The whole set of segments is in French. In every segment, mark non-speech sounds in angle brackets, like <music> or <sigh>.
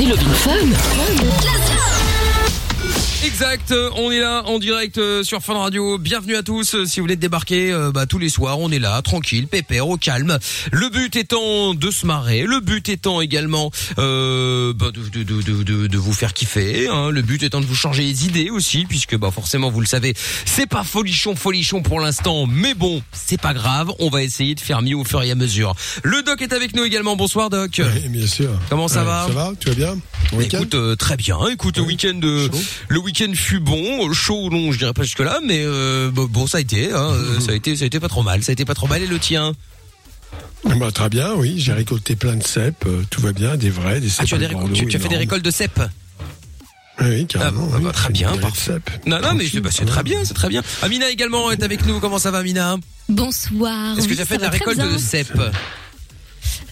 Love in Fun. Exact, euh, on est là en direct euh, sur Fun Radio. Bienvenue à tous. Euh, Si vous voulez débarquer, euh, bah, tous les soirs, on est là, tranquille, pépère, au calme. Le but étant de se marrer. Le but étant également euh, bah, de, de, de, de, de vous faire kiffer. Hein. Le but étant de vous changer les idées aussi, puisque bah forcément, vous le savez, c'est pas folichon, folichon pour l'instant, mais bon, c'est pas grave. On va essayer de faire mieux au fur et à mesure. Le Doc est avec nous également. Bonsoir Doc. Oui, bien sûr. Comment ça Ouais, va Ça va? Tu vas bien? Bon Écoute, euh, très bien. Écoute, le week-end, euh, le week-end fut bon, chaud, non, je dirais pas jusque là, mais euh, bon, ça a été, hein, euh, ça a été, ça a été pas trop mal, ça a été pas trop mal. Et le tien Bah, Très bien, oui. J'ai récolté plein de cèpes. euh, tout va bien, des vrais, des Ah, cèpes. tu as, des à récol- Bordeaux tu, tu as fait des récoltes de cèpes Oui, carrément. Ah, oui, bah, très une bien, parfait. Non, non, mais bah, c'est très bien, c'est très bien. Amina également est avec nous. Comment ça va, Amina? Bonsoir. Est-ce que Oui, tu as fait de la très récolte bien. de cèpes?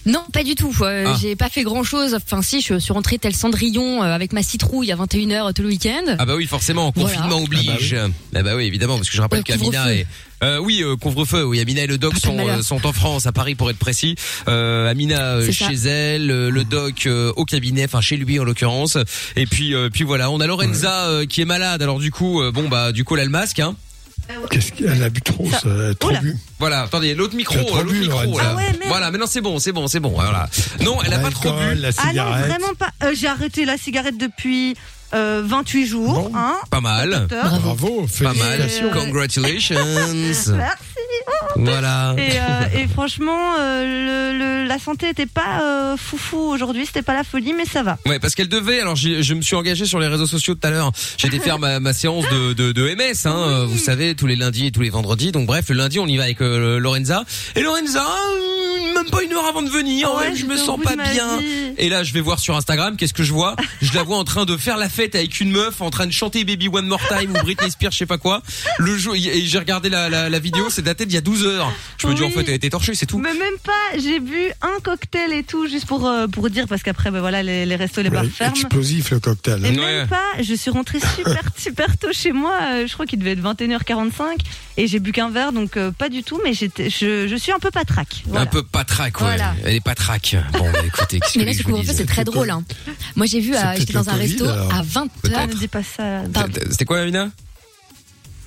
Non, pas du tout. Euh, Ah. J'ai pas fait grand chose. Enfin, si, je suis rentrée tel Cendrillon euh, avec ma citrouille à 21h tout le week-end. Ah bah oui, forcément, confinement Voilà. oblige. Ah bah, oui. évidemment, parce que je rappelle Euh, qu'Amina est euh, oui, euh, couvre-feu. Oui, Amina et le doc de sont euh, en France, à Paris pour être précis. Euh, Amina euh, ça. chez elle, euh, le doc euh, au cabinet, enfin chez lui en l'occurrence. Et puis euh, puis voilà, on a Lorenza euh, qui est malade. Alors du coup, euh, bon bah du coup elle a le masque. Hein. Qu'est-ce qu'elle a bu trop, ça, elle a trop bu. Voilà, attendez, l'autre micro, euh, l'autre micro. Lorenza. là. Ah ouais, merde. voilà, maintenant c'est bon, c'est bon, c'est bon. Voilà. Non, elle a pas trop bu. La Ah non, cigarette. vraiment pas. Euh, J'ai arrêté la cigarette depuis euh, 28 jours. Bon. Hein, Pas mal. docteur. Bravo, Pas mal. Euh, Congratulations. <laughs> Merci. Voilà. Et, euh, et franchement, euh, le, le- la santé était pas euh, foufou aujourd'hui. C'était pas la folie, mais ça va. Ouais, parce qu'elle devait. Alors, je me suis engagé sur les réseaux sociaux tout à l'heure. J'ai été faire ma, ma séance de, de, de MS, hein, euh, vous savez, tous les lundis et tous les vendredis. Donc, bref, le lundi, on y va avec euh, Lorenza. Et Lorenza, euh, même pas une heure avant de venir, Ouais, ouais, je me sens pas bien. Et là, je vais voir sur Instagram, qu'est-ce que je vois? Je la vois en train de faire la fête avec une meuf, en train de chanter Baby One More Time ou Britney Spears, je sais pas quoi. Le jour, et j'ai regardé la, la, la vidéo, c'est daté d'il y a 12 heures. Je me dis, en fait, elle était torchée, c'est tout. Mais même pas. J'ai bu un cocktail et tout, juste pour euh, pour dire, parce qu'après, ben voilà, les, les restos, les bars Ouais, ferment. Explosif, le cocktail. Et hein. Ouais. même pas, je suis rentrée super <laughs> super tôt chez moi, euh, je crois qu'il devait être 21h45 et j'ai bu qu'un verre donc euh, pas du tout mais j'étais je, je suis un peu patraque. Voilà. Un peu patraque, ouais. Voilà. Elle est patraque. Bon, bah, écoutez, qu'est-ce <laughs> que Mais là, je ce vous couvre-feu, dise c'est très drôle. Hein. Moi, j'ai vu, C'est euh, peut-être j'étais dans le un Covid, resto alors. à 20h. Ah, ne dis pas ça. C'était quoi, Amina?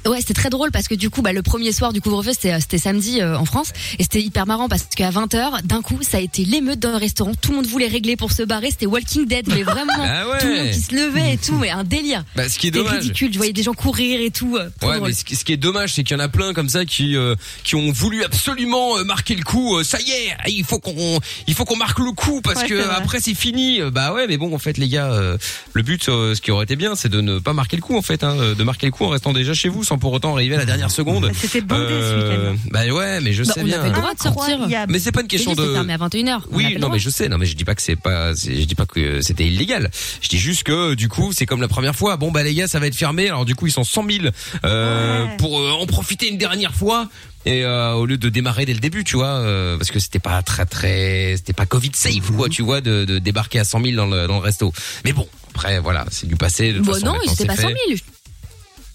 Ouais, c'était très drôle parce que du coup, bah, le premier soir du couvre-feu, c'était, euh, c'était samedi euh, en France. Et c'était hyper marrant parce qu'à 20h, d'un coup, ça a été l'émeute dans le restaurant. Tout le monde voulait régler pour se barrer. C'était Walking Dead, mais <laughs> vraiment. Ah ouais. Tout le monde qui se levait et tout, mais un délire. Bah, ce qui est dommage. ridicule. Je voyais des gens courir et tout. euh, Ouais, drôle. mais ce qui, ce qui est dommage, c'est qu'il y en a plein comme ça qui euh, qui ont voulu absolument euh, marquer le coup. Ça y est, il faut qu'on il faut qu'on marque le coup parce Ouais, que après c'est fini. Bah ouais, mais bon, en fait, les gars, euh, le but, ce qui aurait été bien, c'est de ne pas marquer le coup, en fait, hein, de marquer le coup en restant déjà chez vous, sans pour autant arriver à la dernière seconde. C'était bondé Euh, ce week-end. bah ouais, mais je Bah, sais on bien. avait le droit de sortir. Mais c'est pas une question de. fermé à 21h. On a pas Oui, non, mais je sais, non, mais je dis pas que c'est pas, je dis pas que c'était illégal. Je dis juste que du coup, c'est comme la première fois. Bon, bah les gars, ça va être fermé. Alors du coup, ils sont 100 000 euh, Ouais. pour euh, en profiter une dernière fois. Et euh, au lieu de démarrer dès le début, tu vois, euh, parce que c'était pas très très, c'était pas Covid safe, quoi, tu vois, de, de débarquer à 100 000 dans le, dans le resto. Mais bon, après, voilà, c'est du passé. De toute Bon, façon, non, c'était pas fait. 100 000.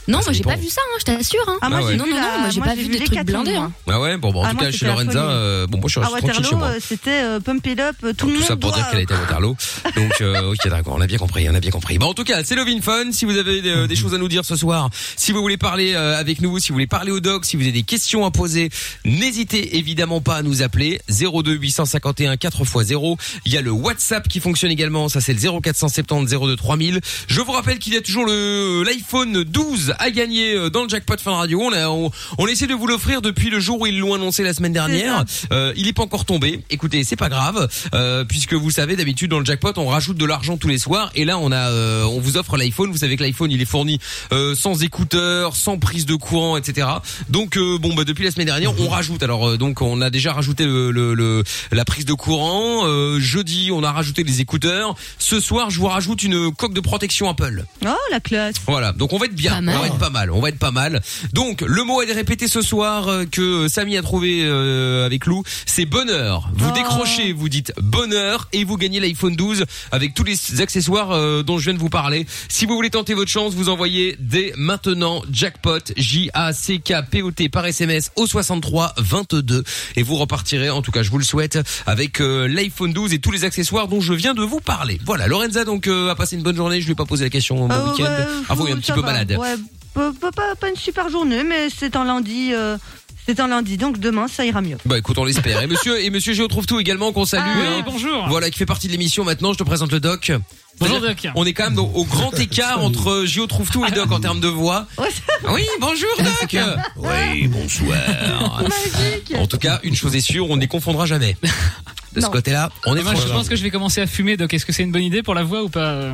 Non, Ah, moi j'ai pas vu ça, hein, je t'assure. Hein. Ah, moi, Ah ouais. j'ai Non, non, non, moi j'ai pas vu vu des trucs blindés. Hein. Ah ouais, bon, bon en Ah, tout moi, cas, chez Lorenza, euh, bon, moi, je suis À resté tranquille chez Waterloo, moi. euh, c'était euh, Pump It Up, euh, tout le tout monde ça pour dire qu'elle était à Waterloo. Donc, euh, ok, d'accord, on a bien compris, on a bien compris. Bon, en tout cas, c'est Lovin Fun. Si vous avez euh, des choses à nous dire ce soir, si vous voulez parler euh, avec nous, si vous voulez parler au doc, si vous avez des questions à poser, n'hésitez évidemment pas à nous appeler 02 851 4x0. Il y a le WhatsApp qui fonctionne également, ça c'est le 0470 02 3000. Je vous rappelle qu'il y a toujours le l'iPhone 12 à gagner euh, dans le jackpot Fun Radio. On a on, on essaie de vous l'offrir depuis le jour où ils l'ont annoncé la semaine dernière. Euh, il est pas encore tombé. Écoutez, c'est pas grave, euh, puisque vous savez d'habitude dans le jackpot on rajoute de l'argent tous les soirs et là on a euh, on vous offre l'iPhone. Vous savez que l'iPhone il est fourni euh, sans écouteurs, sans prise de courant, etc. Donc euh, bon bah depuis la semaine dernière on rajoute. Alors euh, donc on a déjà rajouté le, le- le- la prise de courant. Euh, jeudi on a rajouté les écouteurs. Ce soir je vous rajoute une coque de protection Apple. Oh la classe. Voilà, donc on va être bien. Pas mal. On va être pas mal. On va être pas mal. Donc le mot à répéter ce soir euh, que Samy a trouvé euh, avec Lou, c'est bonheur. Vous Oh. décrochez, vous dites bonheur et vous gagnez l'iPhone 12 avec tous les accessoires euh, dont je viens de vous parler. Si vous voulez tenter votre chance, vous envoyez dès maintenant jackpot J A C K P O T par SMS au 63 22 et vous repartirez en tout cas je vous le souhaite avec euh, l'iPhone 12 et tous les accessoires dont je viens de vous parler. Voilà, Lorenza donc euh, a passé une bonne journée, je lui ai pas posé la question mon Euh, week-end. ouais, ah vous, il est un petit peu va. malade. Ouais, pas, pas- une super journée, mais c'est un lundi. euh, c'est un lundi, donc demain ça ira mieux. Bah écoute, on l'espère. Et monsieur et monsieur Géo trouve tout également qu'on salue. Ah. hein. bonjour. Voilà, qui fait partie de l'émission maintenant. Je te présente le doc. Bonjour, Doc. On est quand même au, grand <laughs> écart entre Géo trouve tout et Doc en termes de voix. Oui, bonjour <laughs> Doc. Oui, bonsoir. Magique. En tout cas, une chose est sûre, on ne les confondra jamais. De ce côté-là, on est Moi, je pense que je vais commencer à fumer, donc est-ce que c'est une bonne idée pour la voix ou pas euh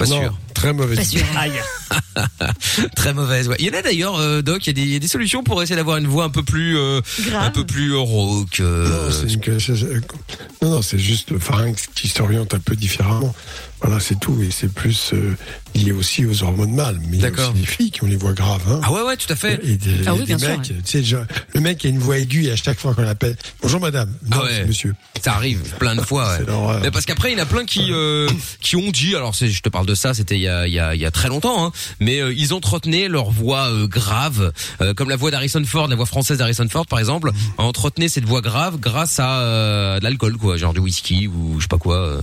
pas non, sûr. très mauvaise Pas idée. sûr. Aïe. <laughs> Très mauvaise. Ouais. Il y en a d'ailleurs, euh, Doc. Il y, a des- il y a des solutions pour essayer d'avoir une voix un peu plus, euh, Grave. un peu plus euh, rauque. euh, Non, c'est une- c'est- c'est- non, non, c'est juste le pharynx qui s'oriente un peu différemment. Voilà, c'est tout. Et c'est plus euh, lié aussi aux hormones mâles. Mais il y a aussi des filles qui ont les voix graves. Hein. Ah ouais, ouais, tout à fait. Et des, Ah oui, des bien sûr, mecs, tu sais, genre, le mec a une voix aiguë et à chaque fois qu'on l'appelle, bonjour madame, non, Ah ouais. monsieur. Ça arrive plein de fois. <laughs> C'est Ouais. Mais parce qu'après il y en a plein qui euh, qui ont dit alors je te parle de ça c'était il y a il y a, il y a très longtemps hein, mais euh, ils entretenaient leur voix euh, grave euh, comme la voix d'Harrison Ford la voix française d'Harrison Ford par exemple entretenait cette voix grave grâce à euh, de l'alcool quoi genre du whisky ou je sais pas quoi euh.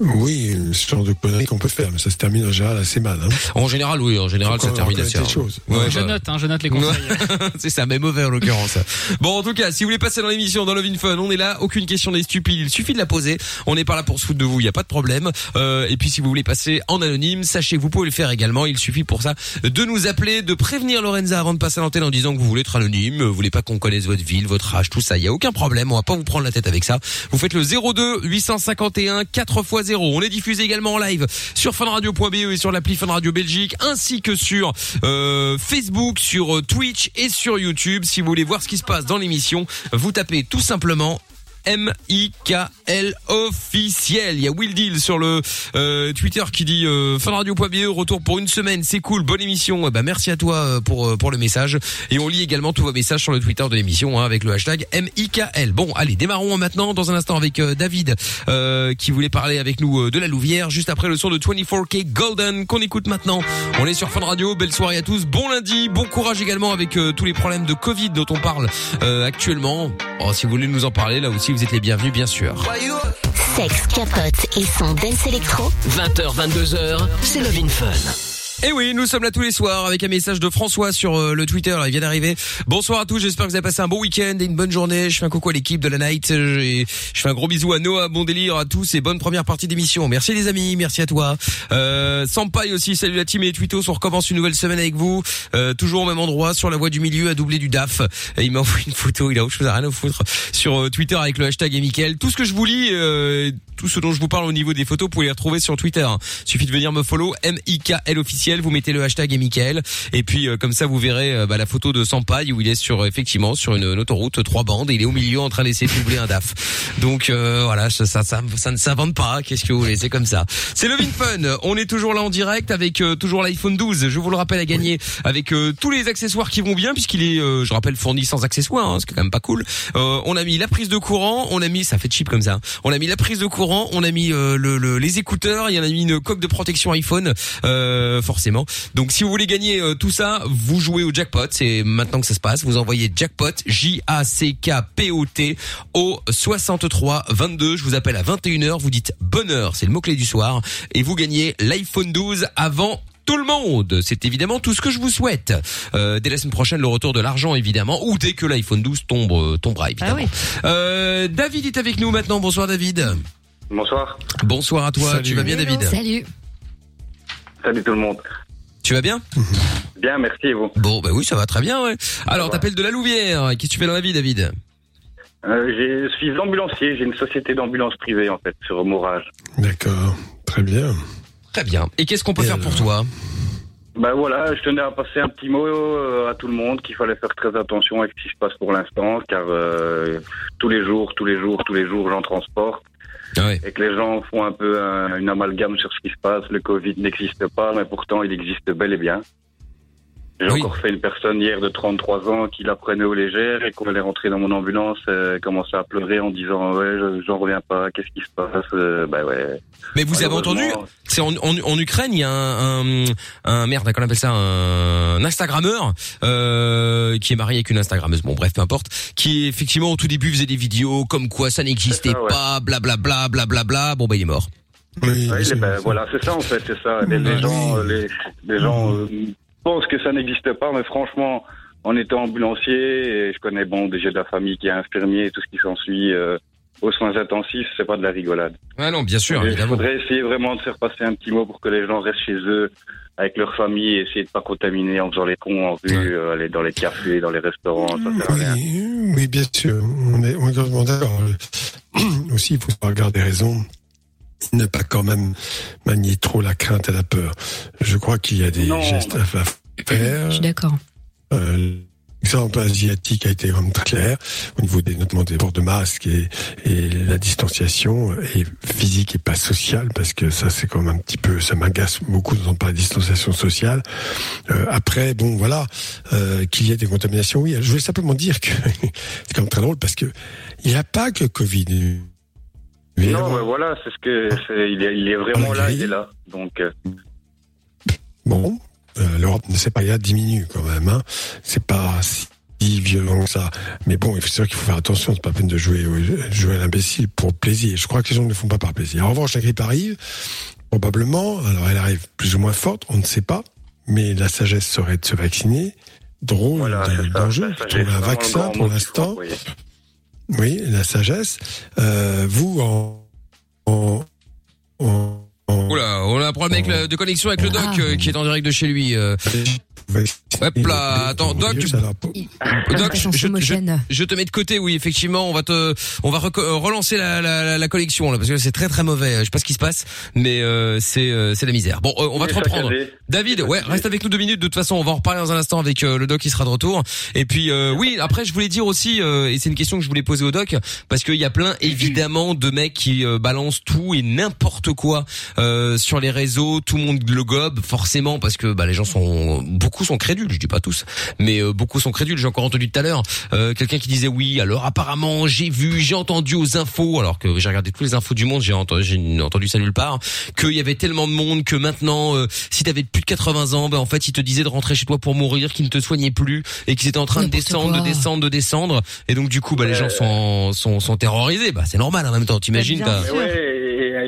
Oui, ce genre de conneries qu'on peut faire, mais ça se termine en général assez mal. Hein. en général oui en général ça qu'on termine assez choses. Ouais, Je bah. note, hein, je note les conseils. <laughs> c'est ça, mais mauvais en l'occurrence. Bon, en tout cas, si vous voulez passer dans l'émission, dans Love in Fun, on est là. Aucune question n'est stupide. Il suffit de la poser. On n'est pas là pour se foutre de vous. Il n'y a pas de problème. Euh, et puis, si vous voulez passer en anonyme, sachez que vous pouvez le faire également. Il suffit pour ça de nous appeler, de prévenir Lorenza avant de passer à l'antenne en disant que vous voulez être anonyme, vous voulez pas qu'on connaisse votre ville, votre âge, tout ça. Il y a aucun problème. On va pas vous prendre la tête avec ça. Vous faites le 02 851 4 x 0. On est diffusé également en live sur funradio.be et sur l'appli Fun Radio Belgique, ainsi que sur euh, Facebook, sur euh, Twitch et sur YouTube. Si vous voulez voir ce qui se passe dans l'émission, vous tapez tout simplement M-I-K-L officiel. Il y a Will Deal sur le euh, Twitter qui dit euh, funradio.be retour pour une semaine, c'est cool, bonne émission. Eh ben, merci à toi euh, pour euh, pour le message et on lit également tous vos messages sur le Twitter de l'émission hein, avec le hashtag M-I-K-L. Bon, allez, démarrons maintenant dans un instant avec euh, David euh, qui voulait parler avec nous de la Louvière juste après le son de 24K Golden qu'on écoute maintenant. On est sur Fun Radio, belle soirée à tous, bon lundi, bon courage également avec tous les problèmes de Covid dont on parle actuellement. Oh, si vous voulez nous en parler là aussi, vous êtes les bienvenus bien sûr. Sexe, capote et son dance électro. 20h, 22h, c'est Love in Fun. Et oui, nous sommes là tous les soirs avec un message de François sur euh, le Twitter, il vient d'arriver. Bonsoir à tous, j'espère que vous avez passé un bon week-end et une bonne journée. Je fais un coucou à l'équipe de la Night je fais un gros bisou à Noah, bon délire à tous et bonne première partie d'émission. Merci les amis, merci à toi. Euh, Sampaï aussi, salut la team et les twittos, on recommence une nouvelle semaine avec vous. Euh, toujours au même endroit, sur la voie du milieu, à doubler du DAF. Il m'a envoyé une photo, il a autre chose à rien à foutre, sur euh, Twitter avec le hashtag et. Tout ce que je vous lis, euh, tout ce dont je vous parle au niveau des photos, vous pouvez les retrouver sur Twitter. hein. Suffit de venir me follow, M-I-K-L officiel, vous mettez le hashtag et Mickaël. Et puis euh, comme ça vous verrez euh, bah, la photo de Sampaï où il est sur effectivement sur une, une autoroute trois bandes et il est au milieu en train d'essayer de doubler un DAF. Donc euh, voilà, ça, ça, ça, ça ne s'invente pas. Qu'est-ce que vous voulez? C'est comme ça. C'est le Fun. On est toujours là en direct avec toujours l'iPhone 12. Je vous le rappelle à gagner avec tous les accessoires qui vont bien puisqu'il est, je rappelle, fourni sans accessoires, hein, ce qui est quand même pas cool. On a mis la prise de courant, on a mis, ça fait cheap comme ça. On a mis la prise de courant, on a mis le, le- les écouteurs, il y en a mis une coque de protection iPhone, euh, forcément. Donc si vous voulez gagner euh, tout ça, vous jouez au jackpot. C'est maintenant que ça se passe. Vous envoyez jackpot J A C K P O T au 63 22. Je vous appelle à 21h. Vous dites bonheur, c'est le mot clé du soir, et vous gagnez l'iPhone 12 avant tout le monde. C'est évidemment tout ce que je vous souhaite. Euh, dès la semaine prochaine, le retour de l'argent, évidemment, ou dès que l'iPhone 12 tombe, euh, tombera, évidemment. Ah oui. Euh, David est avec nous maintenant. Bonsoir, David. Bonsoir. Bonsoir à toi. Salut. Tu vas bien, David? Salut. Salut tout le monde. Tu vas bien <laughs> Bien, merci et vous. Bon, bah oui, ça va très bien, ouais. Alors, t'appelles de la Louvière. Qu'est-ce que tu fais dans la vie, David Euh, je suis ambulancier, j'ai une société d'ambulance privée en fait sur Morage. D'accord, très bien. Très bien. Et qu'est-ce qu'on peut Et faire pour toi Ben voilà, je tenais à passer un petit mot euh, à tout le monde qu'il fallait faire très attention avec ce qui se passe pour l'instant, car euh, tous les jours, tous les jours, tous les jours, j'en transporte Ah et que les gens font un peu un- une amalgame sur ce qui se passe. Le Covid n'existe pas, mais pourtant il existe bel et bien. J'ai Oui. encore fait une personne hier de 33 ans qui la prenait au légère et quand elle est rentrée dans mon ambulance, elle commençait à pleurer en disant ouais, je- j'en reviens pas, qu'est-ce qui se passe Euh, Bah ouais. Mais vous avez entendu C'est en, en, en Ukraine, il y a un, un, un merde, comment on appelle ça, un, Instagrammeur euh, qui est marié avec une Instagrammeuse. Bon, bref, peu importe. Qui effectivement au tout début faisait des vidéos comme quoi ça n'existait ouais. pas, blablabla, blablabla. Bon, bah il est mort. Oui, les- ben, voilà, c'est ça en fait, c'est ça. Les, les Oui. gens, euh, les, les gens euh, pensent que ça n'existe pas, mais franchement, en étant ambulancier, et je connais bon déjà de la famille qui est infirmier et tout ce qui s'ensuit euh, aux soins intensifs, c'est pas de la rigolade. Ouais, non, bien sûr, Il faudrait essayer vraiment de faire passer un petit mot pour que les gens restent chez eux avec leur famille et essayer de pas contaminer en faisant les cons en rue, Ouais. euh, aller dans les cafés, dans les restaurants, ça sert à rien. Oui, oui, bien sûr. On est, on est complètement d'accord. <clears throat> Aussi, il faut savoir garder raison. Ne pas quand même manier trop la crainte et la peur. Je crois qu'il y a des Non. gestes à faire. Je suis d'accord. Euh, L'exemple asiatique a été quand même très clair au niveau des, notamment des ports de masques et, et la distanciation est physique et pas sociale parce que ça c'est quand même un petit peu ça m'agace beaucoup d'entendre parler de distanciation sociale. Euh, après bon voilà euh, qu'il y ait des contaminations oui je voulais simplement dire que <laughs> c'est quand même très drôle parce que il n'y a pas que Covid. Non, mais voilà, c'est ce que il est, il est vraiment là, il- est là. Donc, euh, Bon, euh, l'Europe ne sait pas, a diminue quand même. Hein. C'est pas si violent que ça. Mais bon, c'est sûr qu'il faut faire attention. C'est pas la peine de jouer, au- jouer à l'imbécile pour plaisir. Je crois que les gens ne le font pas par plaisir. En revanche, la grippe arrive, probablement. Alors, elle arrive plus ou moins forte, on ne sait pas. Mais la sagesse serait de se vacciner. Drôle voilà. Ça, Trouver un vaccin pour l'instant. Oui, la sagesse. Euh, vous, en, en, en, en- Oula, on a un problème avec le- de connexion avec le doc Ah. euh, qui est en direct de chez lui. euh. Hop là, attends, Doc, leur- Doc, je, je, homogène. je te mets de côté, oui, effectivement, on va te, on va euh, relancer la, la, la, la collection là, parce que c'est très très mauvais. Je sais pas ce qui se passe, mais euh, c'est euh, c'est la misère. Bon, euh, on va te reprendre. David, ouais, reste avec nous deux minutes. De toute façon, on va en reparler dans un instant avec euh, le doc qui sera de retour. Et puis, euh, oui, après, je voulais dire aussi, euh, et c'est une question que je voulais poser au doc, parce qu'il y a plein, évidemment, de mecs qui euh, balancent tout et n'importe quoi euh, sur les réseaux. Tout le monde le gobe, forcément, parce que bah, les gens sont, beaucoup sont crédules. Je dis pas tous, mais euh, beaucoup sont crédules. J'ai encore entendu tout à l'heure euh, quelqu'un qui disait oui. Alors apparemment, j'ai vu, j'ai entendu aux infos, alors que j'ai regardé toutes les infos du monde, j'ai entendu, j'ai entendu ça nulle part, qu'il y avait tellement de monde que maintenant, euh, si t'avais plus de 80 ans, ben en fait, ils te disaient de rentrer chez toi pour mourir, qu'ils ne te soignaient plus et qu'ils étaient en train de descendre, quoi. de descendre, de descendre. Et donc du coup, bah les gens sont sont, sont terrorisés. Bah c'est normal en même temps. T'imagines ouais,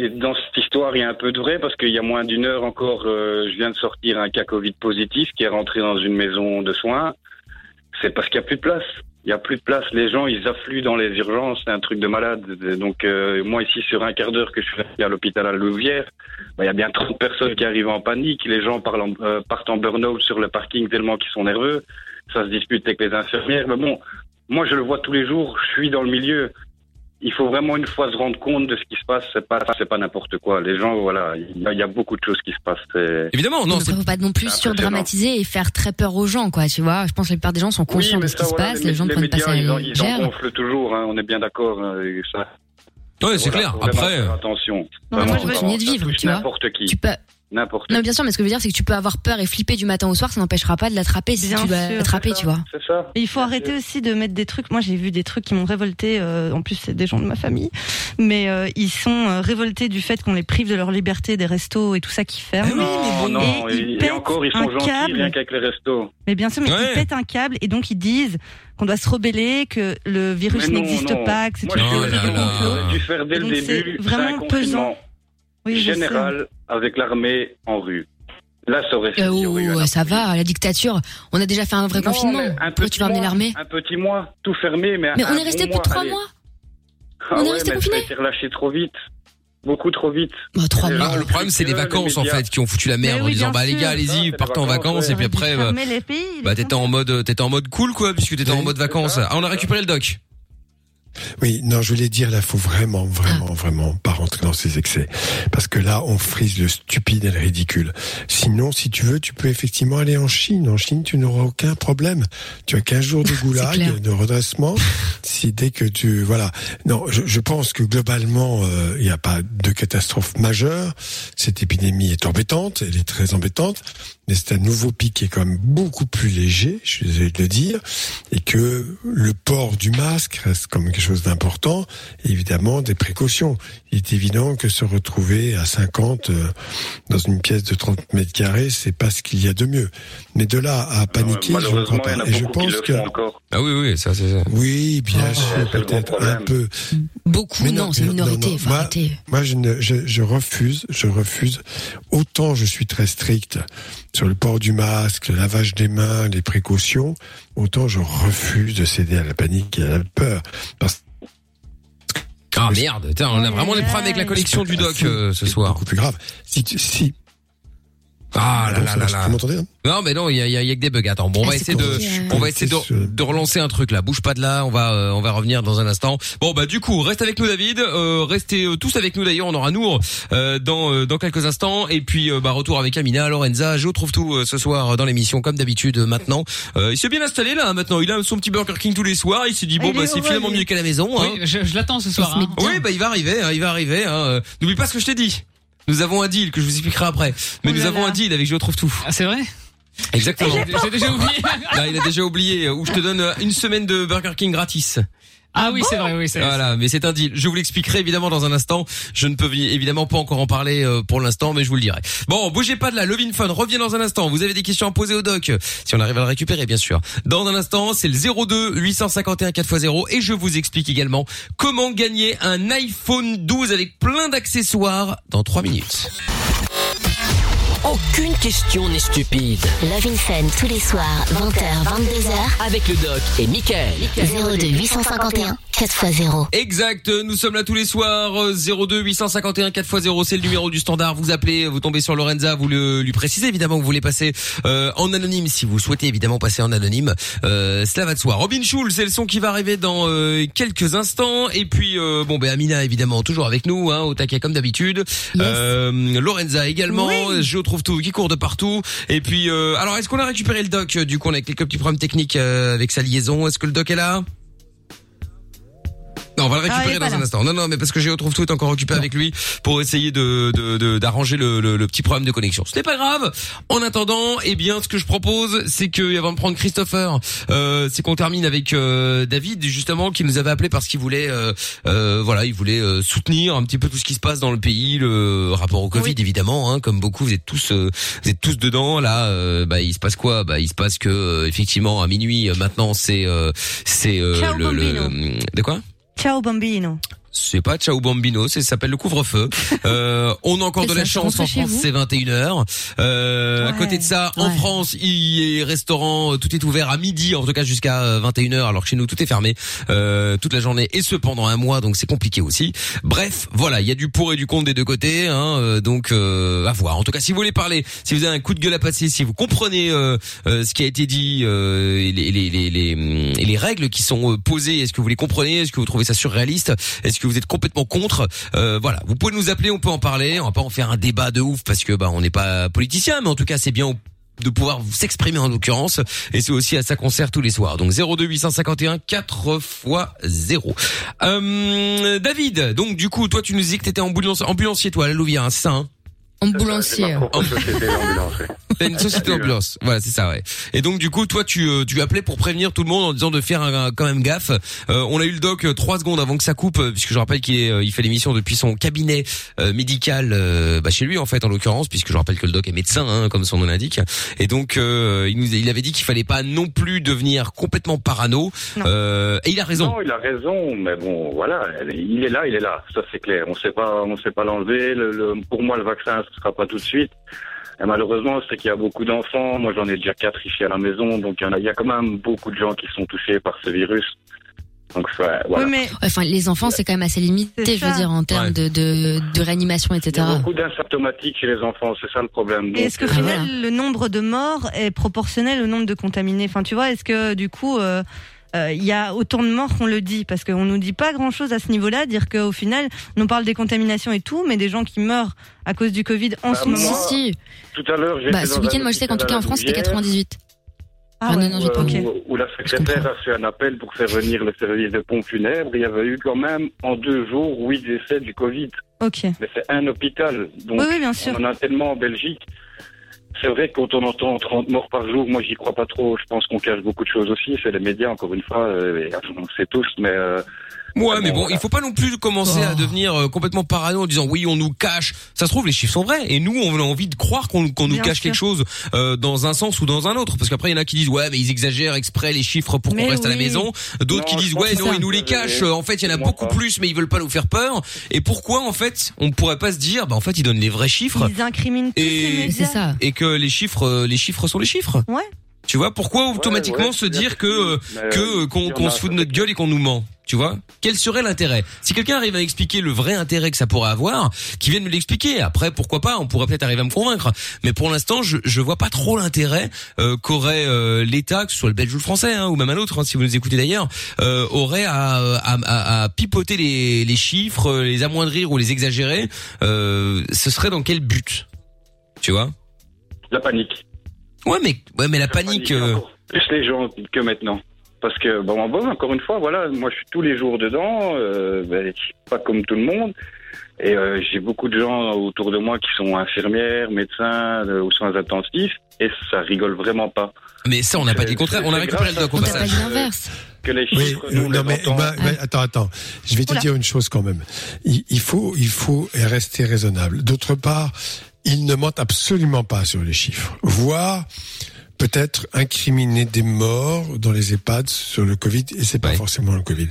et dans cette histoire, il y a un peu de vrai parce qu'il y a moins d'une heure encore, euh, je viens de sortir un cas Covid positif qui est rentré dans une maison de soins. C'est parce qu'il n'y a plus de place. Il n'y a plus de place. Les gens, ils affluent dans les urgences. C'est un truc de malade. Donc, euh, moi, ici, sur un quart d'heure que je suis resté à l'hôpital à Louvière, bah, il y a bien 30 personnes qui arrivent en panique. Les gens parlent en- euh, partent en burn-out sur le parking tellement qu'ils sont nerveux. Ça se dispute avec les infirmières. Mais bon, moi, je le vois tous les jours. Je suis dans le milieu il faut vraiment une fois se rendre compte de ce qui se passe. C'est pas, c'est pas n'importe quoi. Les gens, voilà, il y, a- il y a beaucoup de choses qui se passent. C'est- Évidemment, non. Donc, c'est- faut pas non plus surdramatiser et faire très peur aux gens, quoi. Tu vois, je pense que la plupart des gens sont conscients Oui, de ce qui se passe. Les, gens les prennent pas ça ils, en, ils en gonflent toujours. hein, on est bien d'accord. et ça, Ouais, c'est voilà, clair. Après, euh, attention. Non, Vraiment, moi, je veux continuer de vivre, tu vois. N'importe qui, Tu peux. N'importe Non, bien sûr, mais ce que je veux dire, c'est que tu peux avoir peur et flipper du matin au soir, ça n'empêchera pas de l'attraper si Bien tu l'attraper, C'est tu vois. C'est ça. Et il faut Bien arrêter sûr. aussi de mettre des trucs. Moi, j'ai vu des trucs qui m'ont révolté. euh, en plus, c'est des gens de ma famille, mais euh, ils sont euh, révoltés du fait qu'on les prive de leur liberté, des restos et tout ça qui ferment. Ah oui, mais Non, bon. non, Et ils et, et pètent encore, ils sont un gentils, câble. rien qu'avec les restos. Mais bien sûr, mais Ouais. ils pètent un câble et donc ils disent qu'on doit se rebeller, que le virus Mais n'existe pas, que c'est Moi, une je Oh théorie complot. dû faire dès Donc, le c'est début vraiment pesant. Oui, je sais. général avec l'armée en rue. Là, ça aurait Euh, y aurait eu oh, un ça va, la dictature. On a déjà fait un vrai Non, confinement. un Pourquoi petit tu vas mois, l'armée Un petit mois, tout fermé, mais Mais un on est bon resté plus de trois mois. Ah On est ouais, resté mais confiné. Ça a été relâché trop vite. Beaucoup trop vite. Bah, trois mois. le problème c'est les les vacances en fait qui ont foutu la merde en disant bah les gars Ça, allez-y les partez en vacances, ouais. et puis après bah, pays. bah t'étais en mode t'étais en mode cool quoi puisque t'étais en mode vacances. ça, Ah on a récupéré le doc. Oui, non, je voulais dire, là, faut vraiment, vraiment, vraiment pas rentrer dans ces excès. Parce que là, on frise le stupide et le ridicule. Sinon, si tu veux, tu peux effectivement aller en Chine. En Chine, tu n'auras aucun problème. Tu as 15 jours de <laughs> goulag, de redressement. <laughs> si dès que tu, voilà. Non, je, je pense que globalement, euh, il n'y a pas de catastrophe majeure. Cette épidémie est embêtante, elle est très embêtante. Mais c'est un nouveau pic qui est quand même beaucoup plus léger, je suis désolé de le dire, et que le port du masque reste comme quelque chose d'important, évidemment des précautions. Il est évident que se retrouver à 50 euh, dans une pièce de 30 mètres carrés, c'est pas ce qu'il y a de mieux. Mais de là à paniquer, je ne crois Malheureusement, il y en pas. Et je pense que. Ah oui, oui, ça c'est ça. oui, bien Ah, sûr, peut-être un peu. Beaucoup, Mais non, c'est une minorité. non, moi-. Moi, je, ne, je, je refuse, je refuse. Autant je suis très strict sur le port du masque, le lavage des mains, les précautions, autant je refuse de céder à la panique et à la peur. Parce Ah merde, on a vraiment des problèmes avec la connexion du doc euh, ce c'est soir. beaucoup plus grave. Si. Ah là Attends, là là là. Vous m'entendez hein Non mais non, il y a, il y a- il y a que des bugs. Attends, bon, on Ah, va essayer de, hein. on va essayer de, de relancer un truc là. Bouge pas de là, on va, euh, on va revenir dans un instant. Bon bah du coup, reste avec nous David, euh, restez euh, tous avec nous d'ailleurs. On aura Nour euh, dans euh, dans quelques instants et puis euh, bah retour avec Amina, Lorenza, Jo trouve tout euh, ce soir dans l'émission comme d'habitude euh, maintenant. Euh, il s'est bien installé là hein, maintenant. Il a son petit Burger King tous les soirs. Il s'est dit bon Il bah est c'est finalement mieux qu'à la maison. Hein. Oui, je, je l'attends ce soir. hein. Oui, bah il va arriver, hein, il va arriver. N'oublie pas ce que je t'ai dit. Nous avons un deal que je vous expliquerai après. Mais Oh nous là avons là. un deal avec Je trouve tout. Ah, c'est vrai? Exactement. J'ai déjà oublié. Là, il a déjà oublié. euh, Où je te donne euh, une semaine de Burger King gratis. Ah oui, c'est vrai, oui, c'est Voilà, mais c'est un deal. Je vous l'expliquerai évidemment dans un instant. Je ne peux vi- évidemment pas encore en parler euh, pour l'instant, mais je vous le dirai. Bon, bougez pas de là. Levin Fun revient dans un instant. Vous avez des questions à poser au doc, si on arrive à le récupérer, bien sûr. Dans un instant, c'est le 02 851 4x0 et je vous explique également comment gagner un iPhone 12 avec plein d'accessoires dans 3 minutes. Aucune question n'est stupide. Love in Fun tous les soirs, 20h, 22h, Avec le doc et Michael. 02 851 4x0. Exact, nous sommes là tous les soirs, euh, 02 851 4x0, c'est le numéro du standard, vous appelez, vous tombez sur Lorenza, vous le, lui précisez évidemment que vous voulez passer euh, en anonyme, si vous souhaitez évidemment passer en anonyme, euh, cela va de soi. Robin Schulz, c'est le son qui va arriver dans euh, quelques instants, et puis euh, bon ben Amina évidemment toujours avec nous, hein, au taquet comme d'habitude, euh, Lorenza également, je trouve tout qui court de partout, et puis euh, alors est-ce qu'on a récupéré le doc, du coup on a quelques petits problèmes techniques euh, avec sa liaison, est-ce que le doc est là? Non, on va le récupérer dans un instant. Non, non, mais parce que Géo trouve tout est encore occupé avec lui pour essayer de de- de- d'arranger le, le, le petit problème de connexion. Ce n'est pas grave. En attendant, eh bien, ce que je propose, c'est que avant de prendre Christopher, euh, c'est qu'on termine avec euh, David justement qui nous avait appelé parce qu'il voulait, euh, euh, voilà, il voulait euh, soutenir un petit peu tout ce qui se passe dans le pays, le rapport au Covid évidemment, hein, comme beaucoup, vous êtes tous, euh, vous êtes tous dedans. Là, euh, bah, il se passe quoi? Bah, il se passe que euh, effectivement à minuit maintenant, c'est euh, c'est euh, le, le de quoi? Ciao bambino. C'est pas Ciao Bambino, c'est ça s'appelle le couvre-feu. <laughs> Euh, on a encore de la chance en France, c'est 21h. Euh, À côté de ça, en. France, il est restaurant, euh, tout est ouvert à midi, en tout cas jusqu'à euh, 21h, alors que chez nous tout est fermé euh, toute la journée et ce pendant un mois, donc c'est compliqué aussi. Bref, voilà, il y a du pour et du contre des deux côtés, hein, euh, donc euh, à voir. En tout cas, si vous voulez parler, si vous avez un coup de gueule à passer, si vous comprenez euh, euh, ce qui a été dit, euh, les, les, les, les, hum, règles qui sont euh, posées, est-ce que vous les comprenez, est-ce que vous trouvez ça surréaliste, est-ce que vous êtes complètement contre Euh, Voilà, vous pouvez nous appeler, on peut en parler, on va pas en faire un débat de ouf parce que bah on n'est pas politicien, mais en tout cas c'est bien de pouvoir s'exprimer en l'occurrence. Et c'est aussi à ça qu'on sert tous les soirs. Donc 02 851 4 x 0 euh, David donc du coup toi tu nous disais que t'étais ambulancier toi à Louvière hein, hein? Ambulancier. T'as <laughs> une société d'ambulance voilà c'est ça ouais et donc du coup toi tu euh, tu appelais pour prévenir tout le monde en disant de faire un- un- quand même gaffe Euh, on a eu le doc euh, trois secondes avant que ça coupe euh, puisque je rappelle qu'il est, euh, il fait l'émission depuis son cabinet euh, médical euh, bah, chez lui en fait en l'occurrence puisque je rappelle que le doc est médecin hein, comme son nom l'indique et donc euh, il nous il avait dit qu'il fallait pas non plus devenir complètement parano. Euh, et il a raison Non, il a raison, mais bon, voilà, il est là, il est là, ça c'est clair. On sait pas, on sait pas l'enlever. Le, le- pour moi, le vaccin, ce sera pas tout de suite. Et malheureusement, c'est qu'il y a beaucoup d'enfants. Moi, j'en ai déjà quatre ici à la maison, donc il y en a, il y a quand même beaucoup de gens qui sont touchés par ce virus. Donc ça, voilà. Oui, mais Ouais, Enfin, les enfants, c'est quand même assez limité, je veux dire, en termes Ouais. de, de, de réanimation, Il y etc. a beaucoup d'asymptomatiques chez les enfants, c'est ça le problème. Est-ce euh, final, le nombre de morts est proportionnel au nombre de contaminés? Enfin, tu vois, est-ce que du coup, euh, il y a autant de morts qu'on le dit, parce qu'on nous dit pas grand chose à ce niveau-là, dire qu'au final, on parle des contaminations et tout, mais des gens qui meurent à cause du Covid en Bah, ce moment. Si, si. Tout à l'heure, Bah, ce week-end, moi, je sais qu'en tout cas, en France, c'était hôpital à 98. Ah Ah, ouais. non, non, où, ok. où- la secrétaire a fait un appel pour faire venir le service de pompes funèbres. Il y avait eu quand même en deux jours huit décès du Covid. Ok. Mais c'est un hôpital. Donc, Oui, oui, bien sûr. on en a tellement en Belgique. C'est vrai que quand on entend 30 morts par jour, moi j'y crois pas trop. Je pense qu'on cache beaucoup de choses aussi. C'est les médias, encore une fois. euh, on sait tous, mais euh, Ouais, mais Bon, voilà. il faut pas non plus commencer à Oh. devenir euh, complètement parano en disant oui, on nous cache. Ça se trouve, les chiffres sont vrais, et nous, on a envie de croire qu'on qu'on nous cache sûr. quelque chose euh, dans un sens ou dans un autre. Parce qu'après, il y en a qui disent ouais, mais ils exagèrent exprès les chiffres pour qu'on reste à la maison. D'autres qui disent ouais, non, ils nous les cachent. En fait, il y en a beaucoup plus, mais ils veulent pas nous faire peur. Et pourquoi en fait, on pourrait pas se dire, bah en fait, ils donnent les vrais chiffres Ils incriminent tous Et- médias. c'est ça. et que les chiffres, euh, les chiffres sont les chiffres. Ouais. Tu vois pourquoi automatiquement ouais, se dire que euh, que euh, qu'on se fout de notre gueule et qu'on nous ment? Tu vois Quel serait l'intérêt? Si quelqu'un arrive à expliquer le vrai intérêt que ça pourrait avoir, qui vienne me l'expliquer. Après, pourquoi pas On pourrait peut-être arriver à me convaincre. Mais pour l'instant, je je vois pas trop l'intérêt euh, qu'aurait euh, l'État, que ce soit le Belge ou le Français, hein, ou même un autre, hein, si vous nous écoutez d'ailleurs, euh, aurait à, à, à, à pipoter les, les chiffres, euh, les amoindrir ou les exagérer. Euh, ce serait dans quel but? Tu vois? La panique. Ouais, mais ouais, mais la panique. euh, encore Plus les gens que maintenant. Parce que, bon, bon, encore une fois, voilà, moi je suis tous les jours dedans, euh, ben, je suis pas comme tout le monde. Et euh, j'ai beaucoup de gens autour de moi qui sont infirmières, médecins euh, ou soins intensifs, et ça rigole vraiment pas. Mais ça, on n'a pas dit le contraire. On a récupéré le doc au On passage. dit l'inverse. Que les Oui, chiffres, nous, non mais, bah, bah, attends, attends. Je vais te dire une chose quand même. Il, il faut, il faut rester raisonnable. D'autre part, ils ne mentent absolument pas sur les chiffres. Voire peut-être incriminer des morts dans les EHPAD sur le Covid, et c'est pas Ouais. forcément le Covid.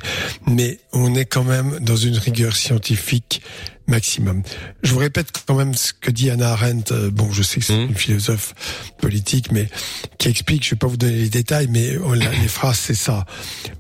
Mais on est quand même dans une rigueur scientifique maximum. Je vous répète quand même ce que dit Anna Arendt. euh, Bon, je sais que c'est Mhm. une philosophe politique, mais qui explique, je vais pas vous donner les détails, mais la- les phrases, c'est ça.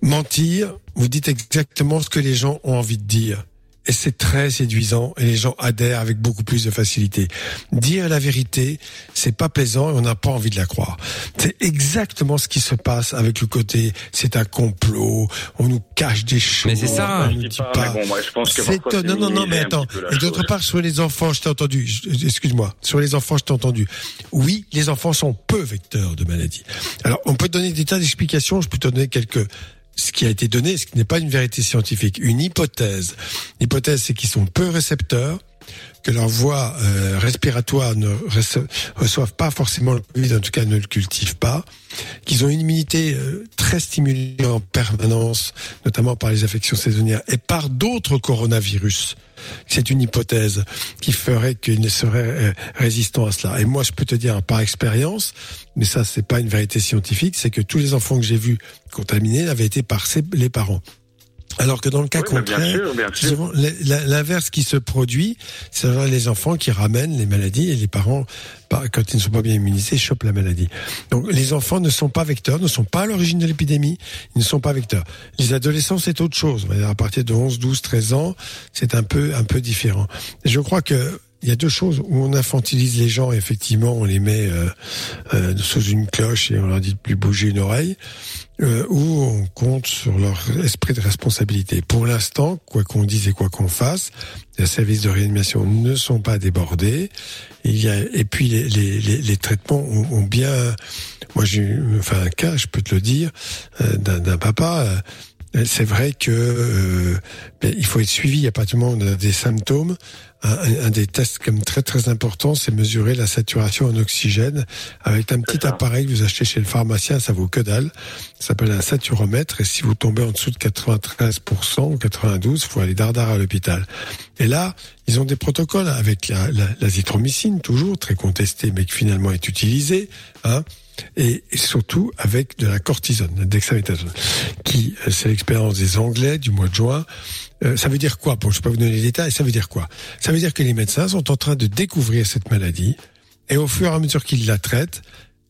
Mentir, vous dites exactement ce que les gens ont envie de dire. Et c'est très séduisant et les gens adhèrent avec beaucoup plus de facilité. Dire la vérité, c'est pas plaisant et on n'a pas envie de la croire. C'est exactement ce qui se passe avec le côté c'est un complot, on nous cache des choses. Mais c'est ça. on nous dit pas, pas. mais bon, moi, je pense que C'est parfois, non non non mais attends. Et d'autre part sur les enfants, je t'ai entendu. Excuse-moi. Sur les enfants, je t'ai entendu. Oui, les enfants sont peu vecteurs de maladies. Alors on peut donner des tas d'explications. Je peux te donner quelques ce qui a été donné, ce qui n'est pas une vérité scientifique, une hypothèse. L'hypothèse, c'est qu'ils sont peu récepteurs, que leur voie euh, respiratoire ne reçoivent pas forcément le Covid, en tout cas ne le cultivent pas, qu'ils ont une immunité euh, très stimulée en permanence, notamment par les affections saisonnières et par d'autres coronavirus. C'est une hypothèse qui ferait qu'ils seraient euh, résistants à cela. Et moi, je peux te dire par expérience, mais ça, c'est pas une vérité scientifique, c'est que tous les enfants que j'ai vus contaminés avaient été par ses- les parents. Alors que dans le cas Oui, contraire, l'inverse qui se produit, c'est les enfants qui ramènent les maladies et les parents, par- quand ils ne sont pas bien immunisés, chopent la maladie. Donc les enfants ne sont pas vecteurs, ne sont pas à l'origine de l'épidémie, ils ne sont pas vecteurs. Les adolescents, c'est autre chose. À partir de 11, 12, 13 ans, c'est un peu, un peu différent. Et je crois que il y a deux choses où on infantilise les gens, effectivement, on les met euh, euh, sous une cloche et on leur dit de plus bouger une oreille, euh, ou on compte sur leur esprit de responsabilité. Pour l'instant, quoi qu'on dise et quoi qu'on fasse, les services de réanimation ne sont pas débordés. Il y a, et puis les, les, les, les traitements ont, ont bien. Moi, j'ai eu enfin un cas, je peux te le dire, euh, d'un d'un papa. euh, c'est vrai que euh, ben, il faut être suivi à partir du moment où on a des symptômes. Un, un des tests comme très très important, c'est mesurer la saturation en oxygène avec un petit appareil que vous achetez chez le pharmacien, ça vaut que dalle. Ça s'appelle un saturomètre et si vous tombez en dessous de 93% ou 92, il faut aller dardard à l'hôpital. Et là, ils ont des protocoles avec la, la, l'azithromycine, toujours très contestée, mais qui finalement est utilisée. Hein, et, surtout avec de la cortisone, la qui, euh, c'est l'expérience des Anglais du mois de juin. Euh, ça veut dire quoi Bon, je vais pas vous donner les détails. Ça veut dire quoi? Ça veut dire que les médecins sont en train de découvrir cette maladie et au fur et à mesure qu'ils la traitent,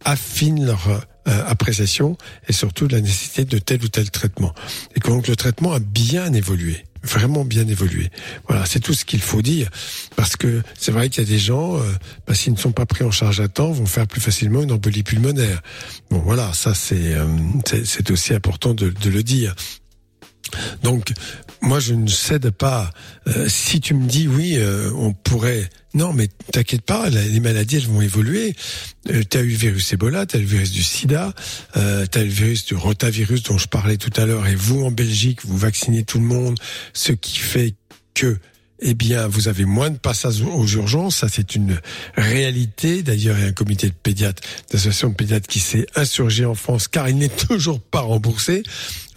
affinent leur euh, appréciation et surtout la nécessité de tel ou tel traitement. Et que donc le traitement a bien évolué, vraiment bien évolué. Voilà, c'est tout ce qu'il faut dire. Parce que c'est vrai qu'il y a des gens, euh, bah, s'ils ne sont pas pris en charge à temps, vont faire plus facilement une embolie pulmonaire. Bon, voilà, ça c'est euh, c'est aussi important de, de le dire. Donc, moi, je ne cède pas. Euh, si tu me dis oui, euh, on pourrait. Non, mais t'inquiète pas, les maladies elles vont évoluer. Euh, t'as eu le virus Ebola, t'as le virus du SIDA, euh, t'as le virus du rotavirus dont je parlais tout à l'heure. Et vous, en Belgique, vous vaccinez tout le monde, ce qui fait que eh bien, vous avez moins de passages aux urgences. Ça, c'est une réalité. D'ailleurs, il y a un comité de pédiatres, d'association de pédiatres qui s'est insurgé en France car il n'est <laughs> toujours pas remboursé.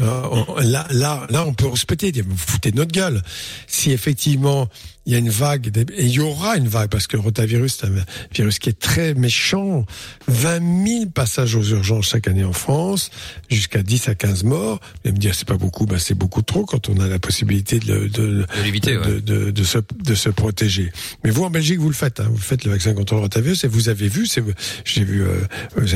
Euh, là, là, là, on peut respecter. Vous foutez de notre gueule. Si effectivement il y a une vague, et il y aura une vague parce que le rotavirus, c'est un virus qui est très méchant. 20 000 passages aux urgences chaque année en France, jusqu'à 10 à 15 morts. Vous allez me dire, c'est pas beaucoup, ben c'est beaucoup trop quand on a la possibilité de, de, De de, ouais. de, de se, de se protéger. Mais vous, en Belgique, vous le faites. Hein, vous faites le vaccin contre le rotavirus et vous avez vu, c'est, j'ai vu, euh,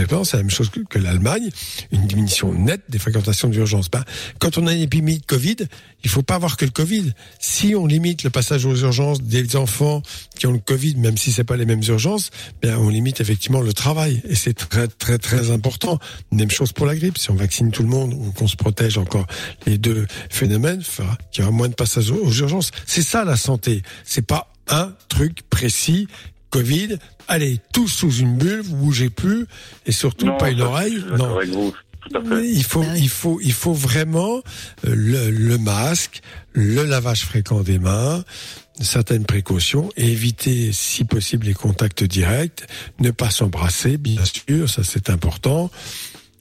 pensé, c'est la même chose que, que l'Allemagne, une diminution nette des fréquentations d'urgence. Ben, quand on a une épidémie de Covid, il faut pas avoir que le Covid. Si on limite le passage aux urgences des enfants qui ont le Covid, même si c'est pas les mêmes urgences, ben on limite effectivement le travail et c'est très très très important. Même chose pour la grippe. Si on vaccine tout le monde ou qu'on se protège encore, les deux phénomènes fera qu'il y aura moins de passages aux urgences. C'est ça la santé. C'est pas un truc précis. Covid, allez tous sous une bulle, vous bougez plus et surtout Non, pas une oreille. Non. Il faut, il faut, il faut vraiment euh, le, le masque, le lavage fréquent des mains, certaines précautions, et éviter, si possible, les contacts directs, ne pas s'embrasser, bien sûr, ça c'est important.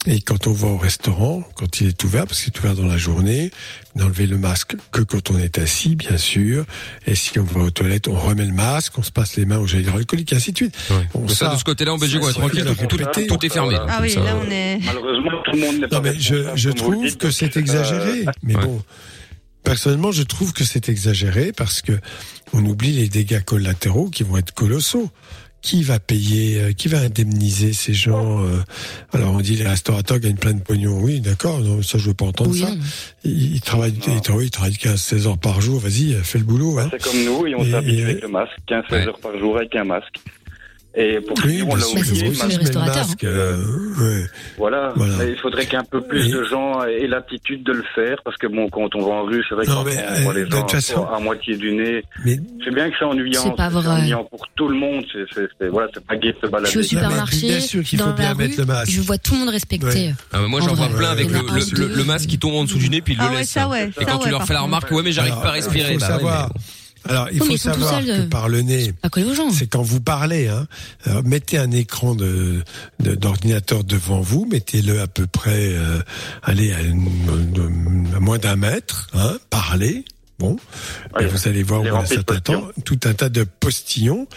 Et quand on va au restaurant, quand il est ouvert, parce qu'il est ouvert dans la journée, n'enlever le masque que quand on est assis, bien sûr. Et si on va aux toilettes, on remet le masque, on se passe les mains au gel hydroalcoolique, et ainsi de suite. Bon, ça, de ce côté-là, en Belgique, ouais, ça, tranquille, tout, tout- répéter. tout est fermé. Ah oui, ça, là on est. Malheureusement, tout le monde n'est pas Non, mais je, trouve que c'est euh, exagéré. Mais Ouais. bon, personnellement, je trouve que c'est exagéré parce que on oublie les dégâts collatéraux qui vont être colossaux. Qui va payer, euh, qui va indemniser ces gens euh, Alors on dit les restaurateurs gagnent plein de pognon. Oui, d'accord, non, ça je veux pas entendre Oui, ça. Ils, ils travaillent, ils, travaillent- ils travaillent 15-16 heures par jour. Vas-y, fais le boulot. Hein. C'est comme nous et on s'habitue et- avec le masque, 15 Ouais. heures par jour avec un masque. Et pour Oui, finir, on bien l'a oublié, que font moi, les je masque, euh, ouais. Voilà. Il faudrait qu'un peu plus de gens aient l'attitude de le faire, parce que bon, quand on va en rue, c'est vrai qu'on mais, voit euh, les gens façon- à moitié du nez. Mais C'est bien que c'est ennuyant. C'est pas vrai. ennuyant pour tout le monde. C'est, c'est, c'est- voilà, c'est pas gai de se Je balader. suis au supermarché, bien sûr qu'il dans faut bien la mettre rue, le masque. je vois tout le monde respecter. Ouais. Ah, moi, En j'en vois plein avec le, le, le- le masque qui tombe en dessous du nez, puis il Ah le ouais, laisse. ça, ouais, Et quand tu leur fais la remarque, ouais, mais j'arrive Alors, pas à respirer. Alors, il Oui, faut savoir que euh. par le nez, c'est quand vous parlez. Hein, alors, mettez un écran de de- d'ordinateur devant vous, mettez-le à peu près, euh, allez, à, une- de- à moins d'un mètre. Hein, parlez. Bon, Ouais, et vous allez voir de certain temps tout un tas de postillons.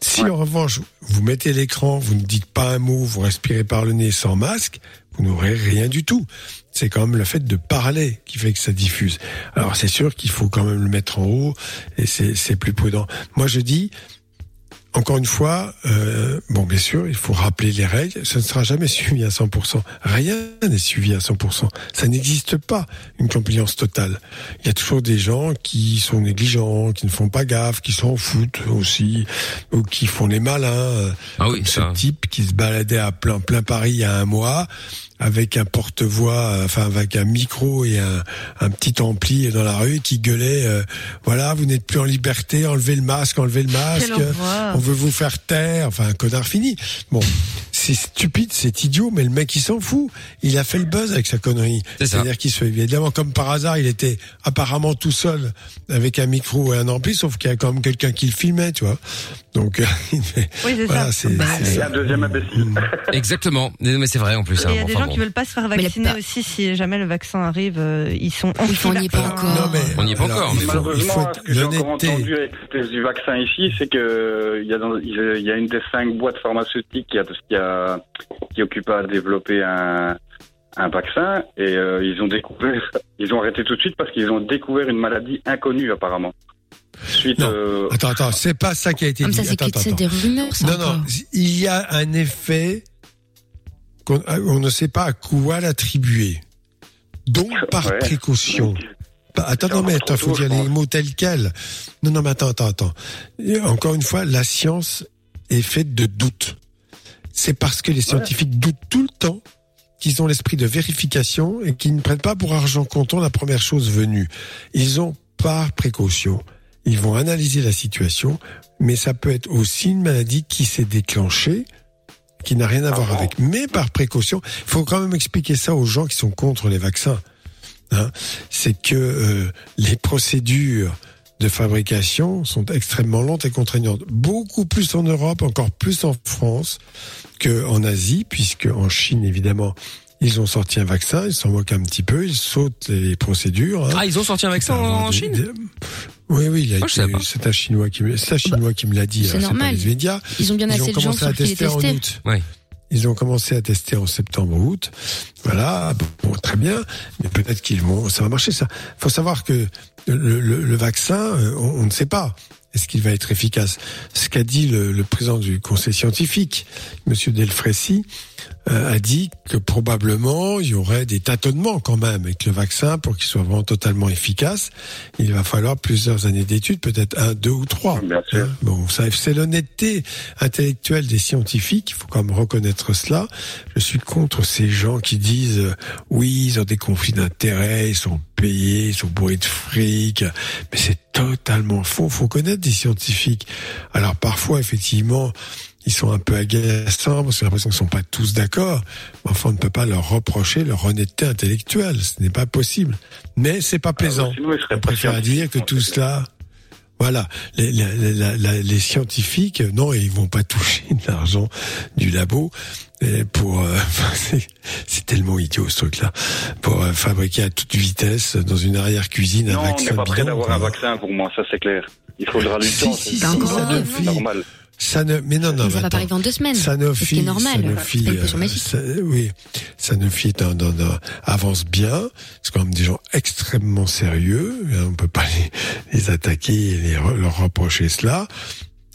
Si Ouais. en revanche vous mettez l'écran, vous ne dites pas un mot, vous respirez par le nez sans masque, vous n'aurez rien du tout. C'est quand même le fait de parler qui fait que ça diffuse. Alors c'est sûr qu'il faut quand même le mettre en haut et c'est c'est plus prudent. Moi je dis encore une fois, euh, bon, bien sûr, il faut rappeler les règles. Ce ne sera jamais suivi à 100%. Rien n'est suivi à 100%. Ça n'existe pas, une compliance totale. Il y a toujours des gens qui sont négligents, qui ne font pas gaffe, qui s'en foutent aussi, ou qui font les malins. Ah oui, comme ce ça. type qui se baladait à plein, plein Paris il y a un mois avec un porte-voix, euh, enfin avec un micro et un, un petit ampli dans la rue qui gueulait, euh, voilà, vous n'êtes plus en liberté, enlevez le masque, enlevez le masque, on veut vous faire taire, enfin un connard fini. Bon, c'est stupide, c'est idiot, mais le mec il s'en fout. Il a fait le buzz avec sa connerie. C'est ça. C'est-à-dire qu'il se fait évidemment comme par hasard, il était apparemment tout seul avec un micro et un ampli, sauf qu'il y a quand même quelqu'un qui le filmait, tu vois. Donc <laughs> il fait- Oui, c'est voilà, ça. c'est Bah, un deuxième imbécile. <laughs> Exactement. Mais c'est vrai en plus. Il y a hein, des enfin, gens bon. qui veulent pas se faire vacciner aussi si jamais le vaccin arrive, euh, ils sont on n'y est pas encore. Non, mais, On n'y est pas alors, encore, Malheureusement, faut ce que j'ai encore entendu avec du vaccin ici, c'est que il y a dans- il y a une des cinq boîtes pharmaceutiques qui a, qui a qui occupe à développer un un vaccin et euh, ils ont découvert, <laughs> ils ont arrêté tout de suite parce qu'ils ont découvert une maladie inconnue apparemment. Suite, Non. euh, Attends, attends, c'est pas ça qui a été Comme dit. ça, c'est Attends, des rumeurs, ça. Non, encore. non, il y a un effet qu'on on ne sait pas à quoi l'attribuer. Donc, par Ouais. précaution, pas. Attends, non, mais attends, faut tôt, dire les mots tels quels. Non, non, mais attends, attends, attends. Encore une fois, la science est faite de doutes. C'est parce que les scientifiques doutent tout le temps qu'ils ont l'esprit de vérification et qu'ils ne prennent pas pour argent comptant la première chose venue. Ils ont par précaution. Ils vont analyser la situation, mais ça peut être aussi une maladie qui s'est déclenchée, qui n'a rien à voir bon avec. Mais par précaution, il faut quand même expliquer ça aux gens qui sont contre les vaccins. Hein, c'est que euh, les procédures de fabrication sont extrêmement lentes et contraignantes. Beaucoup plus en Europe, encore plus en France qu'en Asie, puisque en Chine, évidemment, ils ont sorti un vaccin, ils s'en moquent un petit peu, ils sautent les procédures. hein. Ah, ils ont sorti un vaccin en, Chine des- Oui, oui, il a je savais été- pas. c'est un chinois qui, me- c'est un chinois qui me l'a dit. c'est hein, pas normal. les médias. Ils ont bien Ils ont assez de gens commencé à tester en août. Ouais. Ils ont commencé à tester en septembre-août. Voilà, bon, très bien. Mais peut-être qu'ils vont, ça va marcher. Ça, faut savoir que le, le- le vaccin, euh, on, on ne sait pas. Est-ce qu'il va être efficace? Ce qu'a dit le, le président du conseil scientifique, Monsieur Delfrécy, euh, a dit que probablement il y aurait des tâtonnements quand même avec le vaccin pour qu'il soit vraiment totalement efficace. Il va falloir plusieurs années d'études, peut-être un, deux ou trois. Bien sûr. Hein, Bon, ça, c'est l'honnêteté intellectuelle des scientifiques. Il faut quand même reconnaître cela. Je suis contre ces gens qui disent euh, oui, ils ont des conflits d'intérêts, ils sont payés, ils sont bourrés de fric. Mais c'est totalement faux. Faut connaître des scientifiques. Alors parfois, effectivement, ils sont un peu agaçants parce que j'ai l'impression qu'ils sont pas tous d'accord. Mais Enfin, on ne peut pas leur reprocher leur honnêteté intellectuelle. Ce n'est pas possible. Mais c'est pas plaisant. bah, sinon, ils seraient on préfère dire que tout cela, voilà, les, les, les- les- les scientifiques, non, ils vont pas toucher de l'argent du labo et pour. euh, <laughs> c'est- tellement idiot ce truc-là, pour euh, fabriquer à toute vitesse dans une arrière-cuisine un Non, on vaccin n'est pas prêt d'avoir un vaccin pour moi, ça c'est clair. Il faudra du temps. c'est normal. Ça ne, mais non, non, Mais ça va pas arriver en deux semaines. Sanofi, Ce qui est normal. Sanofi, C'est euh, ça- oui, Sanofi dans, dans, dans- avance bien. C'est quand même des gens extrêmement sérieux. hein, On peut pas les, les attaquer et les leur reprocher cela.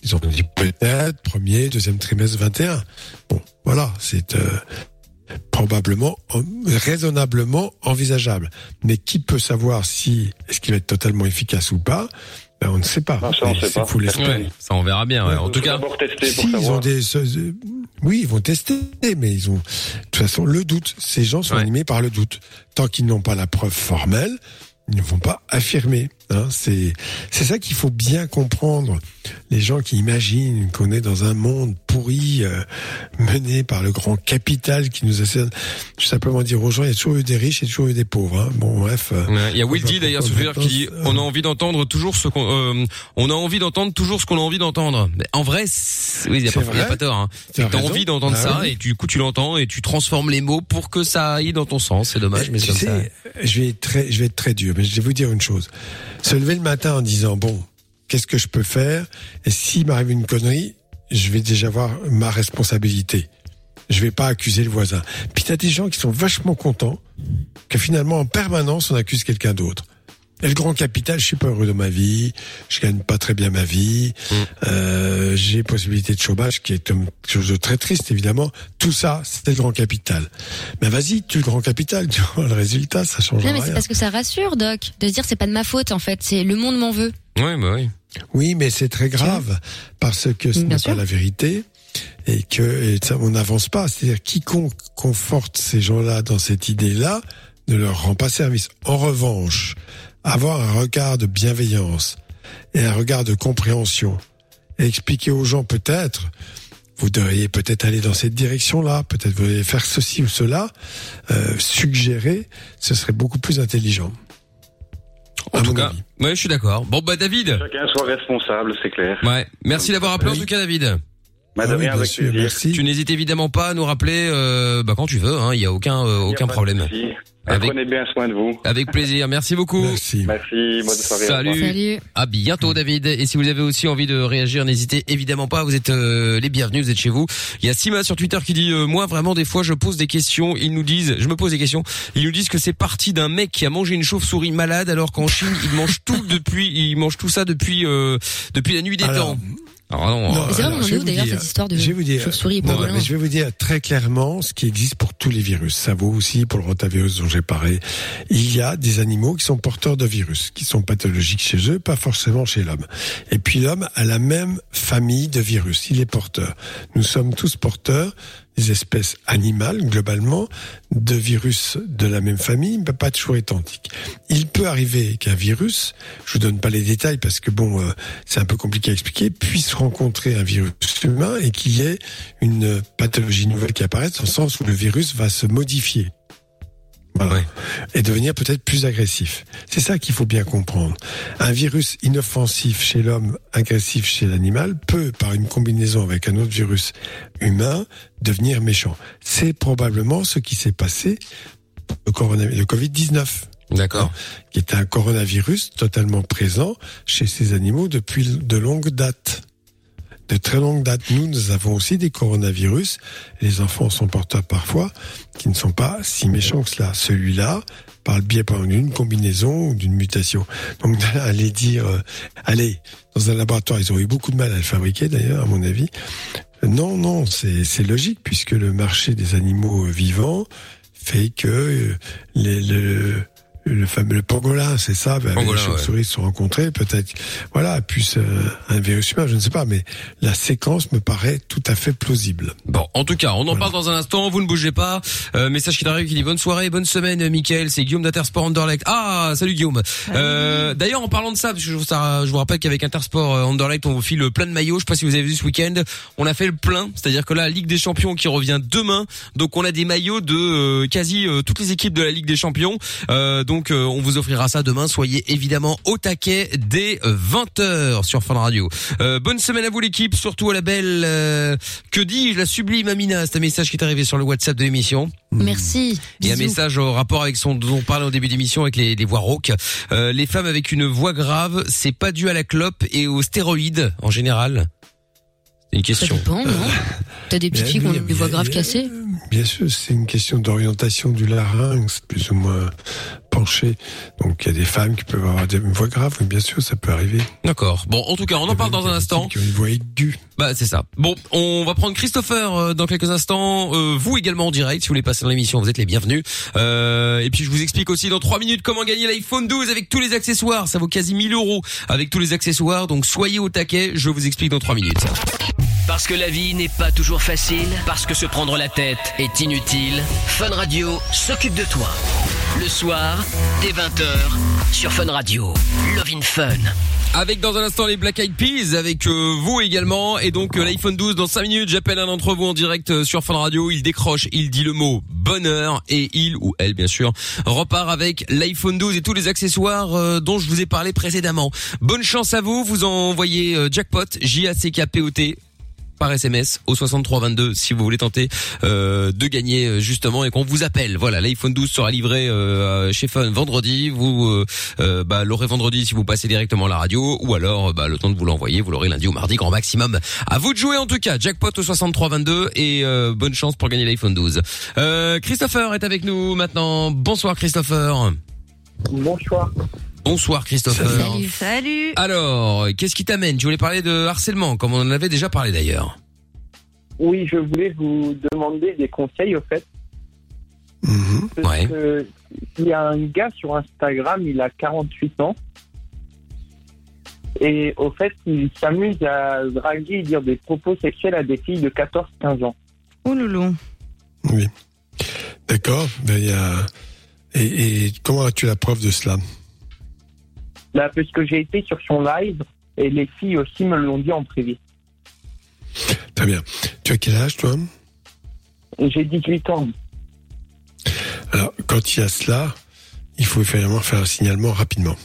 Ils ont dit peut-être premier, deuxième trimestre 21. Bon, voilà, c'est euh, probablement, raisonnablement envisageable. Mais qui peut savoir si est-ce qu'il va être totalement efficace ou pas? Ben, On ne sait pas. Non, ça, on sait pas. faut l'espérer. Ouais, ça on verra bien. ouais. En tout cas, pour Si, ils ont des. Oui, ils vont tester, mais ils ont. De toute façon, le doute. Ces gens sont Ouais. animés par le doute. Tant qu'ils n'ont pas la preuve formelle, ils ne vont pas affirmer. Hein. C'est c'est ça qu'il faut bien comprendre. Les gens qui imaginent qu'on est dans un monde pourri, euh, mené par le grand capital qui nous essaie. Je vais simplement dire aux gens, il y a toujours eu des riches et toujours eu des pauvres. Hein. Bon, bref. euh, Ouais, Il y a Will D d'ailleurs qui dit on a envie d'entendre toujours ce qu'on euh, on a envie d'entendre toujours ce qu'on a envie d'entendre. Mais en vrai, oui, il y a pas, a tort. Hein. Tu as T'as envie d'entendre Ah ça oui. et du coup tu l'entends et tu transformes les mots pour que ça aille dans ton sens. C'est dommage, mais tu c'est comme ça. sais, je vais être très, je vais être très dur, mais je vais vous dire une chose. Se lever le matin en disant bon, qu'est-ce que je peux faire? Et s'il m'arrive une connerie, je vais déjà avoir ma responsabilité. Je vais pas accuser le voisin. Puis t'as des gens qui sont vachement contents que finalement en permanence on accuse quelqu'un d'autre. Et le grand capital, je suis pas heureux dans ma vie, je gagne pas très bien ma vie, Mm. euh, j'ai possibilité de chômage qui est quelque chose de très triste évidemment. Tout ça, c'était le grand capital. Mais vas-y, tu le grand capital, <laughs> tu vois le résultat, ça change Non, mais c'est rien. parce que ça rassure, Doc, de se dire c'est pas de ma faute en fait, c'est le monde m'en veut. Ouais, bah oui. Oui, mais c'est très grave parce que ce n'est pas la vérité et que et ça, on n'avance pas. C'est-à-dire quiconque conforte ces gens-là dans cette idée-là ne leur rend pas service. En revanche, avoir un regard de bienveillance et un regard de compréhension et expliquer aux gens peut-être vous devriez peut-être aller dans cette direction-là, peut-être vous devriez faire ceci ou cela, euh, suggérer, ce serait beaucoup plus intelligent. En À tout cas, avis. ouais, je suis d'accord. Bon bah David. Chacun soit responsable, c'est clair. Ouais, merci d'avoir appelé en tout cas David. Bah, de Ah oui, rien, bien avec sûr, plaisir. merci. Tu n'hésites évidemment pas à nous rappeler euh, bah, quand tu veux. hein. Il y a aucun euh, a aucun de problème. Avec- Prenez bien soin de vous. Avec plaisir. Merci beaucoup. Merci. Merci, bonne soirée. Salut. Salut. À bientôt David. Et si vous avez aussi envie de réagir, n'hésitez évidemment pas. Vous êtes euh, les bienvenus, vous êtes chez vous. Il y a Sima sur Twitter qui dit euh, moi vraiment des fois je pose des questions, ils nous disent, je me pose des questions, ils nous disent que c'est parti d'un mec qui a mangé une chauve-souris malade alors qu'en Chine ils mangent tout <laughs> depuis, ils mangent tout ça depuis euh, depuis la nuit des Alors, temps. Alors non, non, euh, je vais où vous d'ailleurs dire- cette histoire de je vais vous dire- mais je vais vous dire très clairement ce qui existe pour tous les virus. Ça vaut aussi pour le rotavirus dont j'ai parlé. Il y a des animaux qui sont porteurs de virus, qui sont pathologiques chez eux, pas forcément chez l'homme. Et puis l'homme a la même famille de virus, il est porteur. Nous sommes tous porteurs des espèces animales, globalement, de virus de la même famille, mais pas toujours identiques. Il peut arriver qu'un virus, je vous donne pas les détails parce que bon, euh, c'est un peu compliqué à expliquer, puisse rencontrer un virus humain et qu'il y ait une pathologie nouvelle qui apparaisse, dans le sens où le virus va se modifier. Voilà. Et devenir peut-être plus agressif. C'est ça qu'il faut bien comprendre. Un virus inoffensif chez l'homme, agressif chez l'animal, peut, par une combinaison avec un autre virus humain, devenir méchant. C'est probablement ce qui s'est passé le, le Covid-19 D'accord. qui est un coronavirus totalement présent chez ces animaux depuis de longues dates. De très longues dates. Nous, nous avons aussi des coronavirus. Les enfants sont porteurs parfois, qui ne sont pas si méchants que cela. Celui-là, par le biais d'une combinaison ou d'une mutation. Donc, <laughs> aller dire, euh, allez, dans un laboratoire, ils ont eu beaucoup de mal à le fabriquer d'ailleurs, à mon avis. Non, non, c'est logique puisque le marché des animaux vivants fait que euh, les, le, le fameux le pangolin, c'est ça, ben, Pangolin, les chauves-souris se sont rencontrés, peut-être, voilà, plus euh, un virus humain, je ne sais pas, mais la séquence me paraît tout à fait plausible. Bon, en tout cas, on en Voilà. parle dans un instant. Vous ne bougez pas. Euh, message qui arrive qui dit bonne soirée, bonne semaine, euh, Mickaël. C'est Guillaume d'Intersport Anderlecht. Ah, salut Guillaume. Euh, D'ailleurs, en parlant de ça, parce que je, ça- je vous rappelle qu'avec Intersport euh, Anderlecht, on vous file plein de maillots. Je sais pas si vous avez vu ce week-end. On a fait le plein, c'est-à-dire que là, Ligue des Champions qui revient demain. Donc, on a des maillots de euh, quasi euh, toutes les équipes de la Ligue des Champions. Euh, donc, euh, on vous offrira ça demain. Soyez évidemment au taquet dès 20h sur Fun Radio. Euh, bonne semaine à vous l'équipe, surtout à la belle, euh, que dis-je, la sublime Amina. C'est un message qui est arrivé sur le WhatsApp de l'émission. Merci. Il y a un Bisous. message au rapport avec son dont on parlait au début d'émission avec les, les voix rauques. Euh, les femmes avec une voix grave, c'est pas dû à la clope et aux stéroïdes en général. C'est une Ça question. dépend, non <laughs> T'as des petites filles qui ont des voix graves cassées Bien sûr, c'est une question d'orientation du larynx, plus ou moins penché. Donc, il y a des femmes qui peuvent avoir des- une voix grave, oui, bien sûr, ça peut arriver. D'accord. Bon, en tout cas, on en parle dans un instant. Qui ont une voix aiguë. Bah c'est ça. Bon, on va prendre Christopher euh, dans quelques instants. Euh, vous également en direct, si vous voulez passer dans l'émission, vous êtes les bienvenus. Euh, et puis je vous explique aussi dans trois minutes comment gagner l'iPhone 12 avec tous les accessoires. Ça vaut quasi 1000 euros avec tous les accessoires. Donc soyez au taquet. Je vous explique dans trois minutes. Parce que la vie n'est pas toujours facile, parce que se prendre la tête est inutile, Fun Radio s'occupe de toi. Le soir, dès 20h, sur Fun Radio. Love in Fun. Avec dans un instant les Black Eyed Peas, avec euh, vous également, et donc euh, l'iPhone 12 dans 5 minutes. J'appelle un d'entre vous en direct euh, sur Fun Radio. Il décroche, il dit le mot bonheur, et il ou elle bien sûr repart avec l'iPhone 12 et tous les accessoires dont je vous ai parlé précédemment. Bonne chance à vous. Vous envoyez jackpot J A C K P O T par SMS au 6322 si vous voulez tenter euh, de gagner euh, justement et qu'on vous appelle. Voilà, l'iPhone 12 sera livré euh, chez Fun vendredi. Vous euh, bah, l'aurez vendredi si vous passez directement à la radio ou alors bah, le temps de vous l'envoyer, vous l'aurez lundi ou mardi grand maximum. À vous de jouer en tout cas. Jackpot au 6322 et bonne chance pour gagner l'iPhone 12. Euh, Christopher est avec nous maintenant. Bonsoir Christopher. Bonsoir. Bonsoir Christopher. Salut. Salut. Alors, qu'est-ce qui t'amène? Tu voulais parler de harcèlement, comme on en avait déjà parlé d'ailleurs. Oui, je voulais vous demander des conseils au fait. Mhm. Parce Ouais. que il y a un gars sur Instagram, il a 48 ans. Et au fait, il s'amuse à draguer et dire des propos sexuels à des filles de 14-15 ans. Oh loulou. Oui. D'accord. Ben, il y a... et, et comment as-tu la preuve de cela? Là, parce que j'ai été sur son live et les filles aussi me l'ont dit en privé. Très bien. Tu as quel âge, toi? J'ai 18 ans. Alors, quand il y a cela, il faut évidemment faire un signalement rapidement.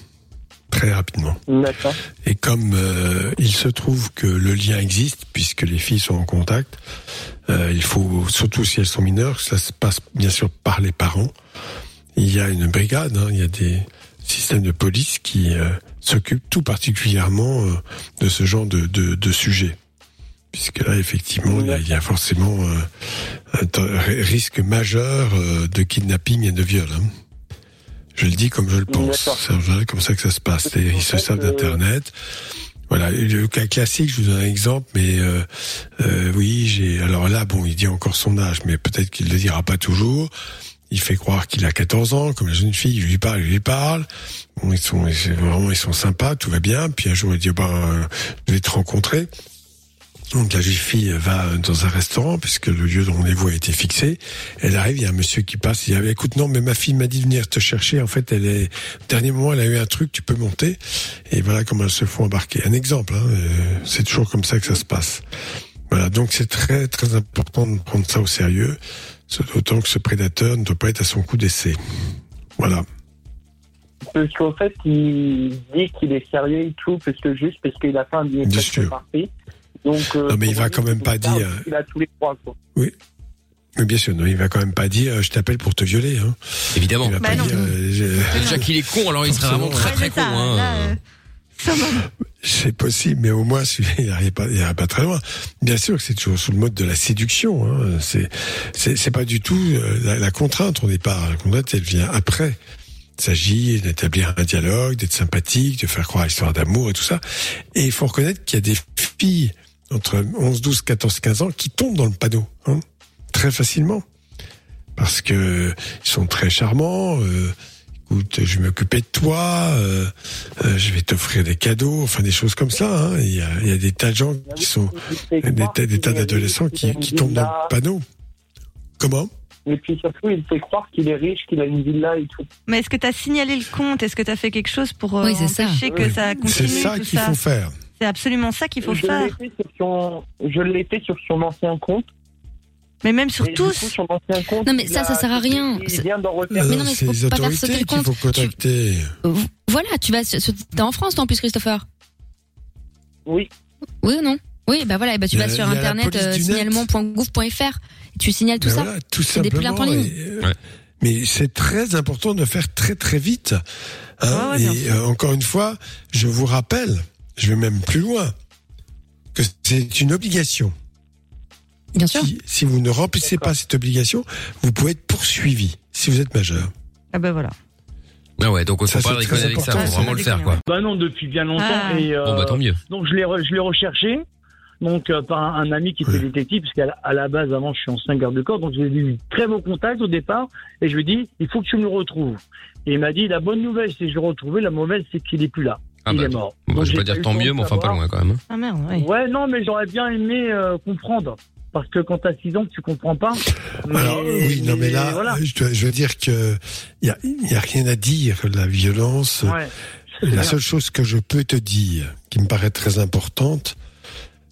Très rapidement. D'accord. Et comme euh, il se trouve que le lien existe, puisque les filles sont en contact, euh, il faut, surtout si elles sont mineures, ça se passe bien sûr par les parents. Il y a une brigade, hein, il y a des systèmes de police qui euh, s'occupent tout particulièrement euh, de ce genre de, de, de sujet. Puisque là, effectivement, il y a, il y a forcément euh, un risque majeur de kidnapping et de viol. hein. Je le dis comme je le pense. C'est comme ça que ça se passe. Et ils se euh, d'Internet. Voilà, le cas classique, je vous donne un exemple, mais euh, euh, oui, j'ai. Alors là, bon, il dit encore son âge, mais peut-être qu'il le dira pas toujours. Il fait croire qu'il a 14 ans, comme la jeune fille, il lui parle, il lui parle. Bon, ils sont vraiment ils sont sympas, tout va bien. Puis un jour il dit bah je vais te rencontrer. Donc la jeune fille va dans un restaurant puisque le lieu de rendez-vous a été fixé. Elle arrive, il y a un monsieur qui passe, il dit ah, écoute non mais ma fille m'a dit de venir te chercher. En fait elle est dernier moment elle a eu un truc, tu peux monter. Et voilà comment elles se font embarquer. Un exemple, hein, euh, c'est toujours comme ça que ça se passe. Voilà donc c'est très très important de prendre ça au sérieux. D'autant que ce prédateur ne doit pas être à son coup d'essai. Voilà. Parce qu'en fait, il dit qu'il est sérieux et tout, parce que juste parce qu'il a fait un billet Bien presque sûr. parfait. Donc, euh, Non, mais il va quand même pas dire- Il a tous les trois, quoi. Oui. Mais bien sûr, non, il va quand même pas dire euh, je t'appelle pour te violer. Hein. Évidemment. Il va Bah pas non. dire euh, Déjà qu'il est con, alors il serait vraiment très très con. ça, Hein. là, euh, <laughs> ça C'est possible, mais au moins <laughs> il n'arrive pas, pas très loin. Bien sûr que c'est toujours sous le mode de la séduction. Hein. C'est pas du tout euh, la, la contrainte au départ. La contrainte, elle vient après. Il s'agit d'établir un dialogue, d'être sympathique, de faire croire à l'histoire d'amour et tout ça. Et il faut reconnaître qu'il y a des filles entre 11, 12, 14, 15 ans qui tombent dans le panneau, hein, très facilement. Parce que ils sont très charmants, euh, écoute, je vais m'occuper de toi, euh, euh, je vais t'offrir des cadeaux, enfin des choses comme ça. Hein. Il, y a, il y a des tas de gens qui sont, des tas, des d'adolescents qui, tombent dans le panneau. Comment? Et puis surtout, il fait croire qu'il est riche, qu'il a une villa et tout. Mais est-ce que tu as signalé le compte? Est-ce que tu as fait quelque chose pour euh, Oui, c'est ça. empêcher que Oui. ça C'est continue ça tout qu'il ça? faut faire. C'est absolument ça qu'il faut je faire. l'ai fait sur son, je l'ai fait sur son ancien compte. Mais même sur tous. coup, son ancien compte, Non, mais ça, a- ça sert à rien. Vient d'en refaire. Mais Euh, non, mais c'est faut les pas faire sauter le compte. faut contacter. Euh, Voilà, tu vas, t'es en France toi en plus Christopher. Oui. Oui ou non? Oui, bah voilà, et bah tu vas sur internet euh, signalement.gouv.fr tu signales tout ça. voilà, tout C'est des plaintes simplement. en ligne. et, euh, Ouais. Mais c'est très important de faire très très vite. hein. Ouais, ouais, et euh, encore une fois, je vous rappelle, je vais même plus loin, que c'est une obligation. Bien sûr. Si, si vous ne remplissez pas cette obligation, vous pouvez être poursuivi si vous êtes majeur. Ah bah voilà. Ah ouais, donc faut Ça, pas c'est rigoler très avec ça, faut vraiment le faire quoi. Bah non, depuis bien longtemps. Ah. Et, euh, Bon bah tant mieux. Donc je l'ai re- je l'ai recherché. Donc euh, par un, un ami qui était Oui. détective, parce qu'à la, à la base avant je suis ancien garde de corps, donc j'ai eu très beau contact au départ, et je lui ai dit il faut que tu me le retrouves. Et il m'a dit la bonne nouvelle c'est que je l'ai retrouvé, la mauvaise c'est qu'il est plus là. Ah il bah, est mort. bon, bah, Donc, je vais pas dire tant mieux, mais enfin pas loin quand même. Ah merde, oui. Ouais non mais j'aurais bien aimé euh, comprendre. Parce que quand t'as 6 ans, tu comprends pas. Mais- Alors oui, non mais là, voilà. je, dois- je veux dire que il y a, il y a rien à dire la violence. Ouais. La seule chose que je peux te dire, qui me paraît très importante,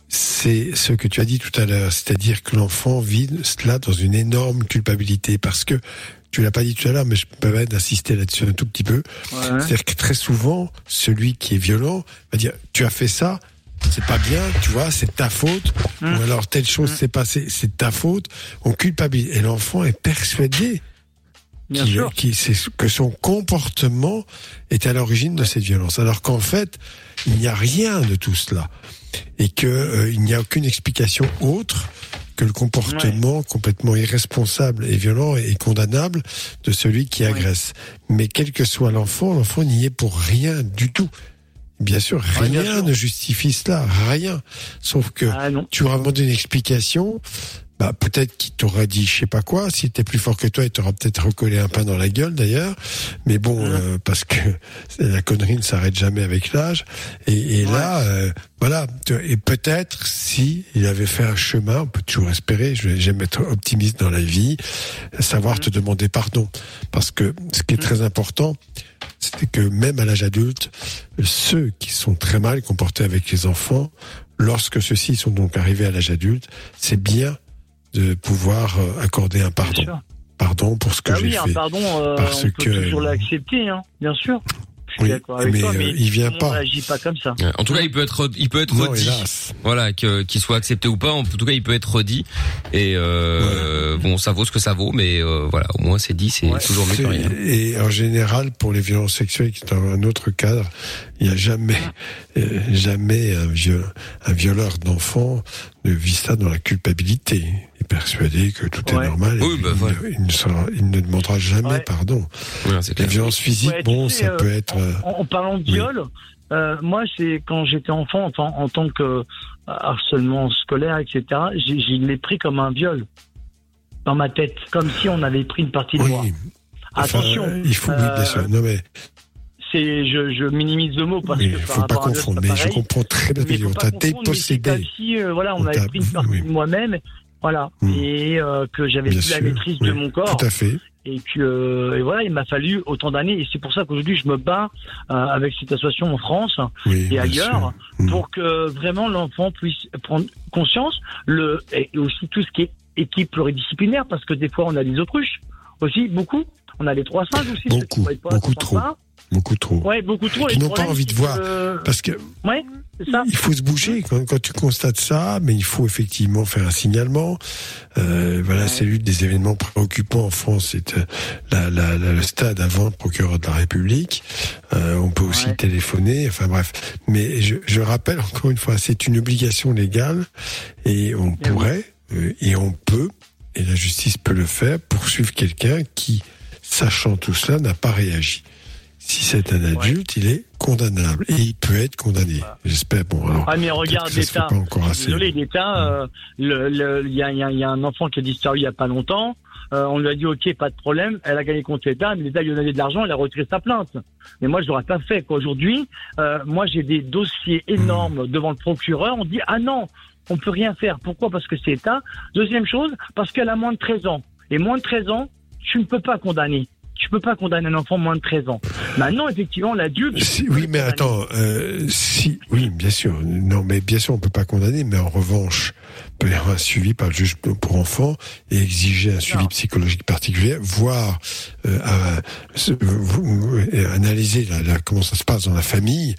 c'est ce que tu as dit tout à l'heure, c'est-à-dire que l'enfant vit cela dans une énorme culpabilité, parce que tu l'as pas dit tout à l'heure, mais je me permets d'insister là-dessus un tout petit peu. Ouais. C'est-à-dire que très souvent, celui qui est violent va dire tu as fait ça, c'est pas bien, tu vois, c'est ta faute, Mm. ou alors telle chose Mm. s'est passée, c'est ta faute. On culpabilise et l'enfant est persuadé Bien qu'il- sûr. qu'il- que son comportement est à l'origine de cette violence, alors qu'en fait, il n'y a rien de tout cela et que euh, il n'y a aucune explication autre que le comportement complètement irresponsable et violent et condamnable de celui qui Ouais. agresse. Mais quel que soit l'enfant, l'enfant n'y est pour rien du tout. Bien sûr, bien rien ne justifie cela, rien. Sauf que Ah tu auras demandé une explication, bah peut-être qu'il t'aurait dit je sais pas quoi, s'il était plus fort que toi, il t'aura peut-être recollé un pain dans la gueule d'ailleurs, mais bon, Mhm. euh, parce que <laughs> la connerie ne s'arrête jamais avec l'âge, et, et Ouais. là, euh, voilà, et peut-être si il avait fait un chemin, on peut toujours espérer, je vais- j'aime être optimiste dans la vie, savoir Mhm. te demander pardon, parce que ce qui est très important, c'est que même à l'âge adulte, ceux qui sont très mal comportés avec les enfants, lorsque ceux-ci sont donc arrivés à l'âge adulte, c'est bien de pouvoir euh, accorder un pardon. Pardon pour ce que Ah j'ai oui, un pardon, euh, Parce on peut que- toujours l'accepter, hein, bien sûr. Je suis Oui, d'accord avec mais, toi, euh, mais il vient pas. réagit pas comme ça. En tout cas, il peut être, il peut être Non, redit. hélas. Voilà, qu'il soit accepté ou pas. En tout cas, il peut être redit. Et euh, bon, ça vaut ce que ça vaut, mais euh, voilà, au moins c'est dit, c'est Ouais. toujours mieux que rien. Et en général, pour les violences sexuelles, qui est dans un autre cadre, il n'y a jamais, euh, jamais un, viol- un violeur d'enfant ne vit ça dans la culpabilité. Il est persuadé que tout Ouais. est normal. et Oui, bah, il, ne, il, ne sera- il ne demandera jamais Ouais. pardon. Les violences physiques, bon, sais, ça euh, peut être. euh, En, en parlant de Oui. viol, euh, moi, c'est quand j'étais enfant, enfin, en tant que euh, harcèlement scolaire, etc., j'ai- je l'ai pris comme un viol. dans ma tête, comme si on avait pris une partie de Oui. moi. Enfin, Attention, il faut, oui, bien euh, sûr. Non, mais, c'est, je, je minimise le mot parce mais que il par faut pas confondre. Mais je comprends très bien. Mais faut On t'a dépossédé. si, euh, voilà, on, On t'a- pris une partie oui. de moi-même, voilà, Hmm. et euh, que j'avais plus la maîtrise de mon corps. Tout à fait. et que euh, et voilà il m'a fallu autant d'années et c'est pour ça qu'aujourd'hui je me bats euh, avec cette association en France Oui, et ailleurs sûr. Mm. pour que vraiment l'enfant puisse prendre conscience le et aussi tout ce qui est équipe pluridisciplinaire parce que des fois on a des autruches aussi beaucoup on a les trois singes aussi ceux qui Beaucoup, beaucoup trop. pas. Beaucoup trop. ouais beaucoup trop Qui n'ont pas envie de voir. que- Parce que ouais ça il faut se bouger quand, quand tu constates ça, mais il faut effectivement faire un signalement. Euh, voilà, c'est l'une des événements préoccupants en France. C'est euh, la, la, la- le stade avant le procureur de la République. Euh, on peut aussi Ouais. téléphoner. Enfin bref, mais je, je rappelle encore une fois, c'est une obligation légale et on Eh oui. pourrait euh, et on peut et la justice peut le faire poursuivre quelqu'un qui, sachant tout cela, n'a pas réagi. Si c'est un adulte, il est condamnable et il peut être condamné. J'espère. Bon, alors. Ah mais regarde l'État. Désolé l'État. euh, Il y, a, y y un enfant qui a disparu il y a pas longtemps. Euh, on lui a dit ok pas de problème. Elle a gagné contre l'État, mais l'État lui a donné de l'argent. Elle a retiré sa plainte. Mais moi je l'aurais pas fait. quoi. Aujourd'hui, euh, moi j'ai des dossiers énormes devant le procureur. On dit ah non, on peut rien faire. Pourquoi? Parce que c'est l'État. Deuxième chose, parce qu'elle a moins de 13 ans. Et moins de 13 ans, tu ne peux pas condamner. Tu peux pas condamner un enfant moins de 13 ans. Maintenant, effectivement, l'adulte. Si- oui, mais attends, euh, si, oui, bien sûr, non, mais bien sûr, on peut pas condamner, mais en revanche, peut y avoir un suivi par le juge pour enfants et exiger un suivi Non. psychologique particulier, voire euh, euh, analyser la, la- comment ça se passe dans la famille,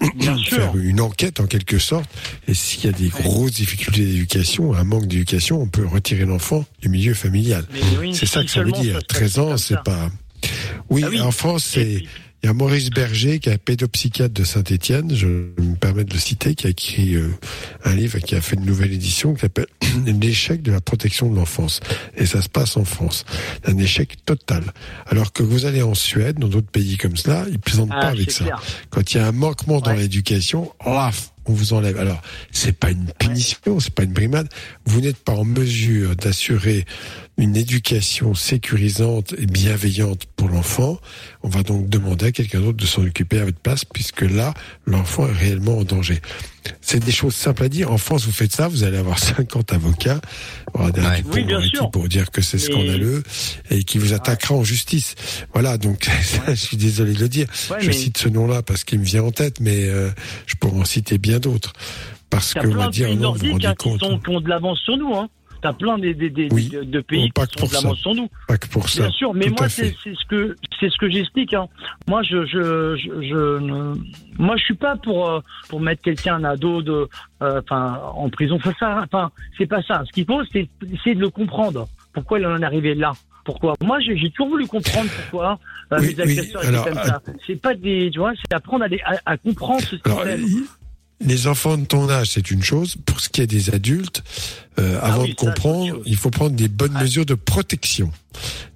<coughs> Bien sûr. faire une enquête en quelque sorte, et s'il y a des grosses difficultés d'éducation, un manque d'éducation, on peut retirer l'enfant du milieu familial. Oui, C'est ça que ça veut dire. ça se 13 passe ans, c'est pas. Oui, Ah oui. en France, c'est. Il y a Maurice Berger, qui est un pédopsychiatre de Saint-Étienne, je me permets de le citer, qui a écrit euh, un livre, qui a fait une nouvelle édition, qui s'appelle <clears throat> L'échec de la protection de l'enfance. Et ça se passe en France. Un échec total. Alors que vous allez en Suède, dans d'autres pays comme cela, ils plaisantent Ah, pas avec ça. clair. Quand il y a un manquement dans l'éducation, on vous enlève. Alors, c'est pas une punition, c'est pas une brimade. Vous n'êtes pas en mesure d'assurer une éducation sécurisante et bienveillante pour l'enfant. On va donc demander à quelqu'un d'autre de s'en occuper à votre place, puisque là, l'enfant est réellement en danger. C'est des choses simples à dire. En France, vous faites ça, vous allez avoir <laughs> 50 avocats, aura des Ouais. Dupont Oui, bien Moretti sûr. pour dire que c'est scandaleux et qui vous attaquera en justice. Voilà, donc <laughs> ça, je suis désolé de le dire. Ouais, je mais- cite ce nom-là parce qu'il me vient en tête, mais euh, je pourrais en citer bien d'autres. Parce que on plein va de dire non, vous vous rendez hein, qui, compte, sont, qui ont de l'avance sur nous. Hein. T'as plein des, des, des- Oui. de, de pays pas qui que ont pour de sur nous. pas que pour ça. Bien sûr, mais Tout moi c'est ce que c'est ce que j'explique. Hein. Moi je je je, je ne moi je suis pas pour euh, pour mettre quelqu'un un ado de euh, enfin en prison. Faut ça. Enfin c'est pas ça. Ce qu'il faut c'est essayer de le comprendre. Pourquoi il en est arrivé là? Pourquoi? Moi, j'ai toujours voulu comprendre pourquoi euh, Oui, oui, agresseurs alors, étaient comme ça. C'est pas des, tu vois, c'est apprendre à, les- à, à comprendre ce Alors, système. les enfants de ton âge, c'est une chose. Pour ce qui est des adultes, euh, Ah avant oui, de comprendre, il faut prendre des bonnes Ah. mesures de protection.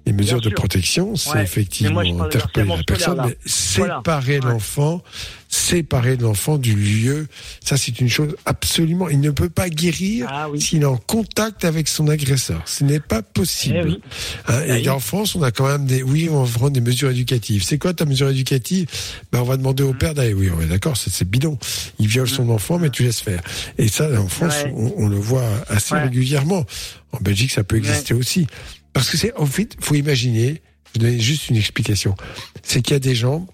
Les mesures de sûr. protection, c'est Ouais. effectivement moi, interpeller la personne, mais Voilà. séparer Ouais. l'enfant, séparer l'enfant du lieu, ça c'est une chose absolument. Il ne peut pas guérir Ah oui. s'il est en contact avec son agresseur. Ce n'est pas possible. Eh oui. Hein, Ah et oui. en France, on a quand même des, oui, on va prendre des mesures éducatives. C'est quoi ta mesure éducative? Ben, on va demander au père d'aller. Oui, on est d'accord, c'est c'est bidon. Il viole son enfant, mais tu laisses faire. Et ça, en France, Ouais. on, on le voit assez Ouais. régulièrement. En Belgique, ça peut exister aussi. Parce que c'est, en fait, faut imaginer. Je vais donner juste une explication. C'est qu'il y a des gens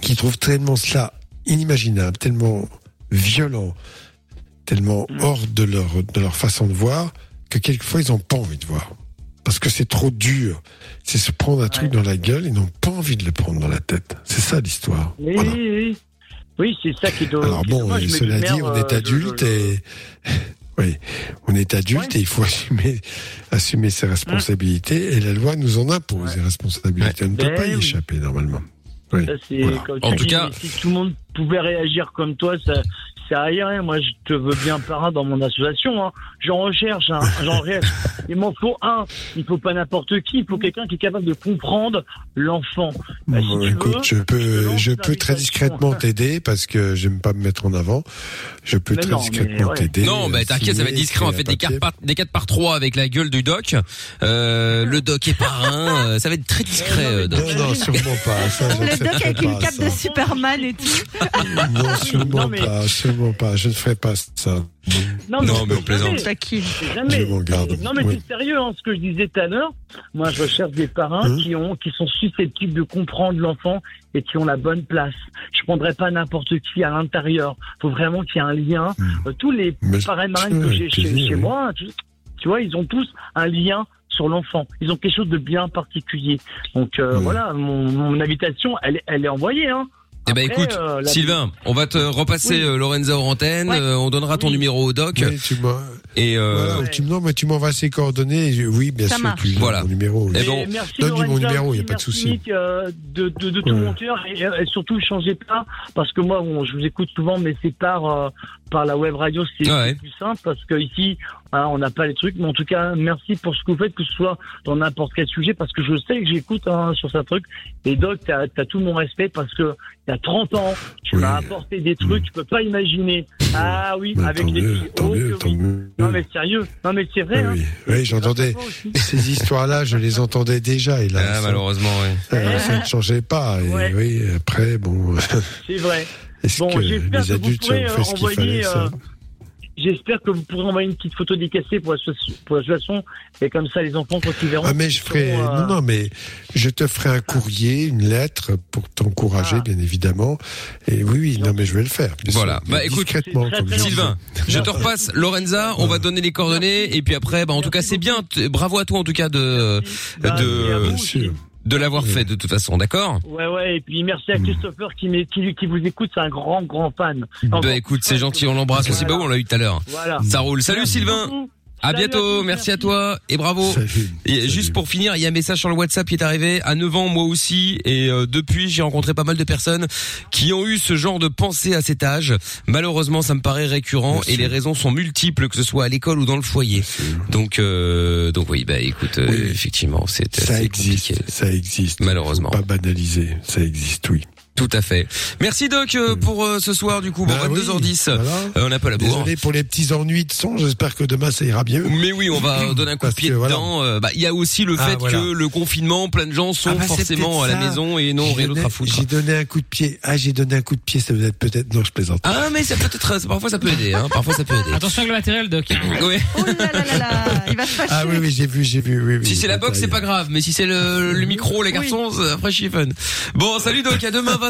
qui trouvent tellement cela inimaginable, tellement violent, tellement Mm. hors de leur, de leur façon de voir, que quelquefois ils n'ont pas envie de voir. Parce que c'est trop dur. C'est se prendre un truc dans la gueule, ils n'ont pas envie de le prendre dans la tête. C'est ça l'histoire. Oui, Voilà. oui, oui. Oui, c'est ça qui doit. Alors bon, cela dit, on est euh, adulte et oui, on est adulte Ouais. et il faut assumer assumer ses responsabilités et la loi nous en impose des responsabilités. On ne peut Ben pas y oui. échapper normalement. Oui. Ça, c'est Voilà. comme En tout dis, cas- si tout le monde pouvait réagir comme toi, ça, ça aillerait. Moi, je te veux bien parrain dans mon association. Hein. J'en recherche, hein. j'en recherche. Il m'en faut un. Il faut pas n'importe qui. Il faut quelqu'un qui est capable de comprendre l'enfant. Bah, si Bon, tu écoute, veux, je peux, je peux très discrètement t'aider parce que j'aime pas me mettre en avant. Je peux Mais très non, mais discrètement ouais. t'aider. Non, bah euh, t'inquiète, ça va être discret. On un des papier. 4 par des 4 par 3 avec la gueule du doc. Euh, le doc est parrain. <laughs> euh, ça va être très discret, euh, doc. Non, non, sûrement pas. Ça, Le doc avec une cape ça. de Superman et tout. Non, sûrement Non, mais- pas, sûrement pas. Je ne ferai pas ça. Non, Non, mais on plaisante. Jamais. Je m'en garde. Non mais Oui. c'est sérieux hein, ce que je disais tout à l'heure. Moi je recherche des parrains Hein qui ont qui sont susceptibles de comprendre l'enfant et qui ont la bonne place. Je prendrais pas n'importe qui à l'intérieur. Faut vraiment qu'il y ait un lien. Euh, tous les Hmm. Mais- parrains marraines que j'ai chez, plaisir, chez oui. moi, tu, tu vois, ils ont tous un lien sur l'enfant. Ils ont quelque chose de bien particulier. Donc euh, Hmm. voilà, mon, mon invitation, elle, est- elle est envoyée. Hein. Eh ben écoute, euh, la- Sylvain, on va te repasser Oui. euh, Lorenza. Ouais. euh, on donnera ton Oui. numéro au doc. Oui, tu m'as- Et euh, voilà, Ouais. tu, non, mais tu m'envoies ses coordonnées. et je- Oui, bien Ça sûr. marche. tu Voilà. Mon numéro. Eh Mais bon, merci donne-lui mon Lorenza numéro, y a aussi, pas de souci. Euh, de, de, de tout Ouais. mon cœur et, et surtout changez pas parce que moi bon, je vous écoute souvent mais c'est par euh, par la web radio c'est Ouais. c'est plus simple parce que ici hein, on n'a pas les trucs mais en tout cas merci pour ce que vous faites que ce soit dans n'importe quel sujet parce que je sais que j'écoute hein, sur ce truc et Doc t'as as tout mon respect parce que a 30 ans tu Oui. m'as apporté des trucs tu peux pas imaginer ah oui Mais avec les mieux, hauts mieux, que tant oui. mieux. non mais sérieux non mais c'est vrai Oui, hein. oui, oui, j'entendais ces histoires-là, je les entendais déjà. Et là, ah, ça, malheureusement, ça, ça ne changeait pas. Et Ouais. oui, après, bon, c'est vrai est-ce Bon, que que vous adultes pourrez, ont fait ce qu'il envoyer, fallait ça euh, J'espère que vous pourrez envoyer une petite photo décacée pour la, pour la situation et comme ça les enfants quand ils verront. Ah mais je ferai euh, non non mais je te ferai un courrier, une lettre pour t'encourager Ah. bien évidemment. Et oui oui non mais je vais le faire. Voilà. sûr, Bah, écoute, discrètement très, comme Sylvain, je te repasse Lorenza, on va donner les coordonnées et puis après, bah en tout cas c'est bien, bravo à toi en tout cas de bah, de- Bien sûr. De l'avoir fait de toute façon, d'accord Ouais ouais et puis merci à Hmm. Christopher qui, qui, qui vous écoute, c'est un grand grand fan. Bah écoute, c'est gentil, on l'embrasse aussi. Bah oui, on l'a eu tout à l'heure. Voilà. Ça roule. Salut Merci Sylvain. À bientôt, merci à toi et bravo. Salut. Et Salut. juste pour finir, il y a un message sur le WhatsApp qui est arrivé à 9 ans moi aussi et euh, depuis j'ai rencontré pas mal de personnes qui ont eu ce genre de pensée à cet âge. Malheureusement, ça me paraît récurrent et les raisons sont multiples que ce soit à l'école ou dans le foyer. Donc euh, donc oui, bah écoute euh, Oui. effectivement, c'est Ça c'est existe, compliqué. ça existe. Malheureusement. Faut pas banaliser, ça existe oui. Tout à fait. Merci Doc euh, pour euh, ce soir du coup, bon, Bah oui, 22h10. voilà. Euh, on a pas la bourre. Désolé pour les petits ennuis de son, j'espère que demain ça ira mieux. Mais oui, on va <laughs> donner un coup de pied voilà. dedans. Euh, bah, il y a aussi le Ah, fait voilà. que le confinement, plein de gens sont Ah bah, forcément à la ça. maison et non rien d'autre à foutre. J'ai donné un coup de pied. Ah, j'ai donné un coup de pied, ça peut être peut-être non, je plaisante. Ah mais ça peut être parfois ça peut aider hein, parfois ça peut aider. Attention avec le matériel, Doc. Ouais. Oh là là là là, il va se fâcher. Ah oui oui, j'ai vu, j'ai vu, oui oui. Si c'est la boxe, c'est pas grave, mais si c'est le, le micro, les garçons, après je suis fun. Bon, salut Doc, à demain <laughs>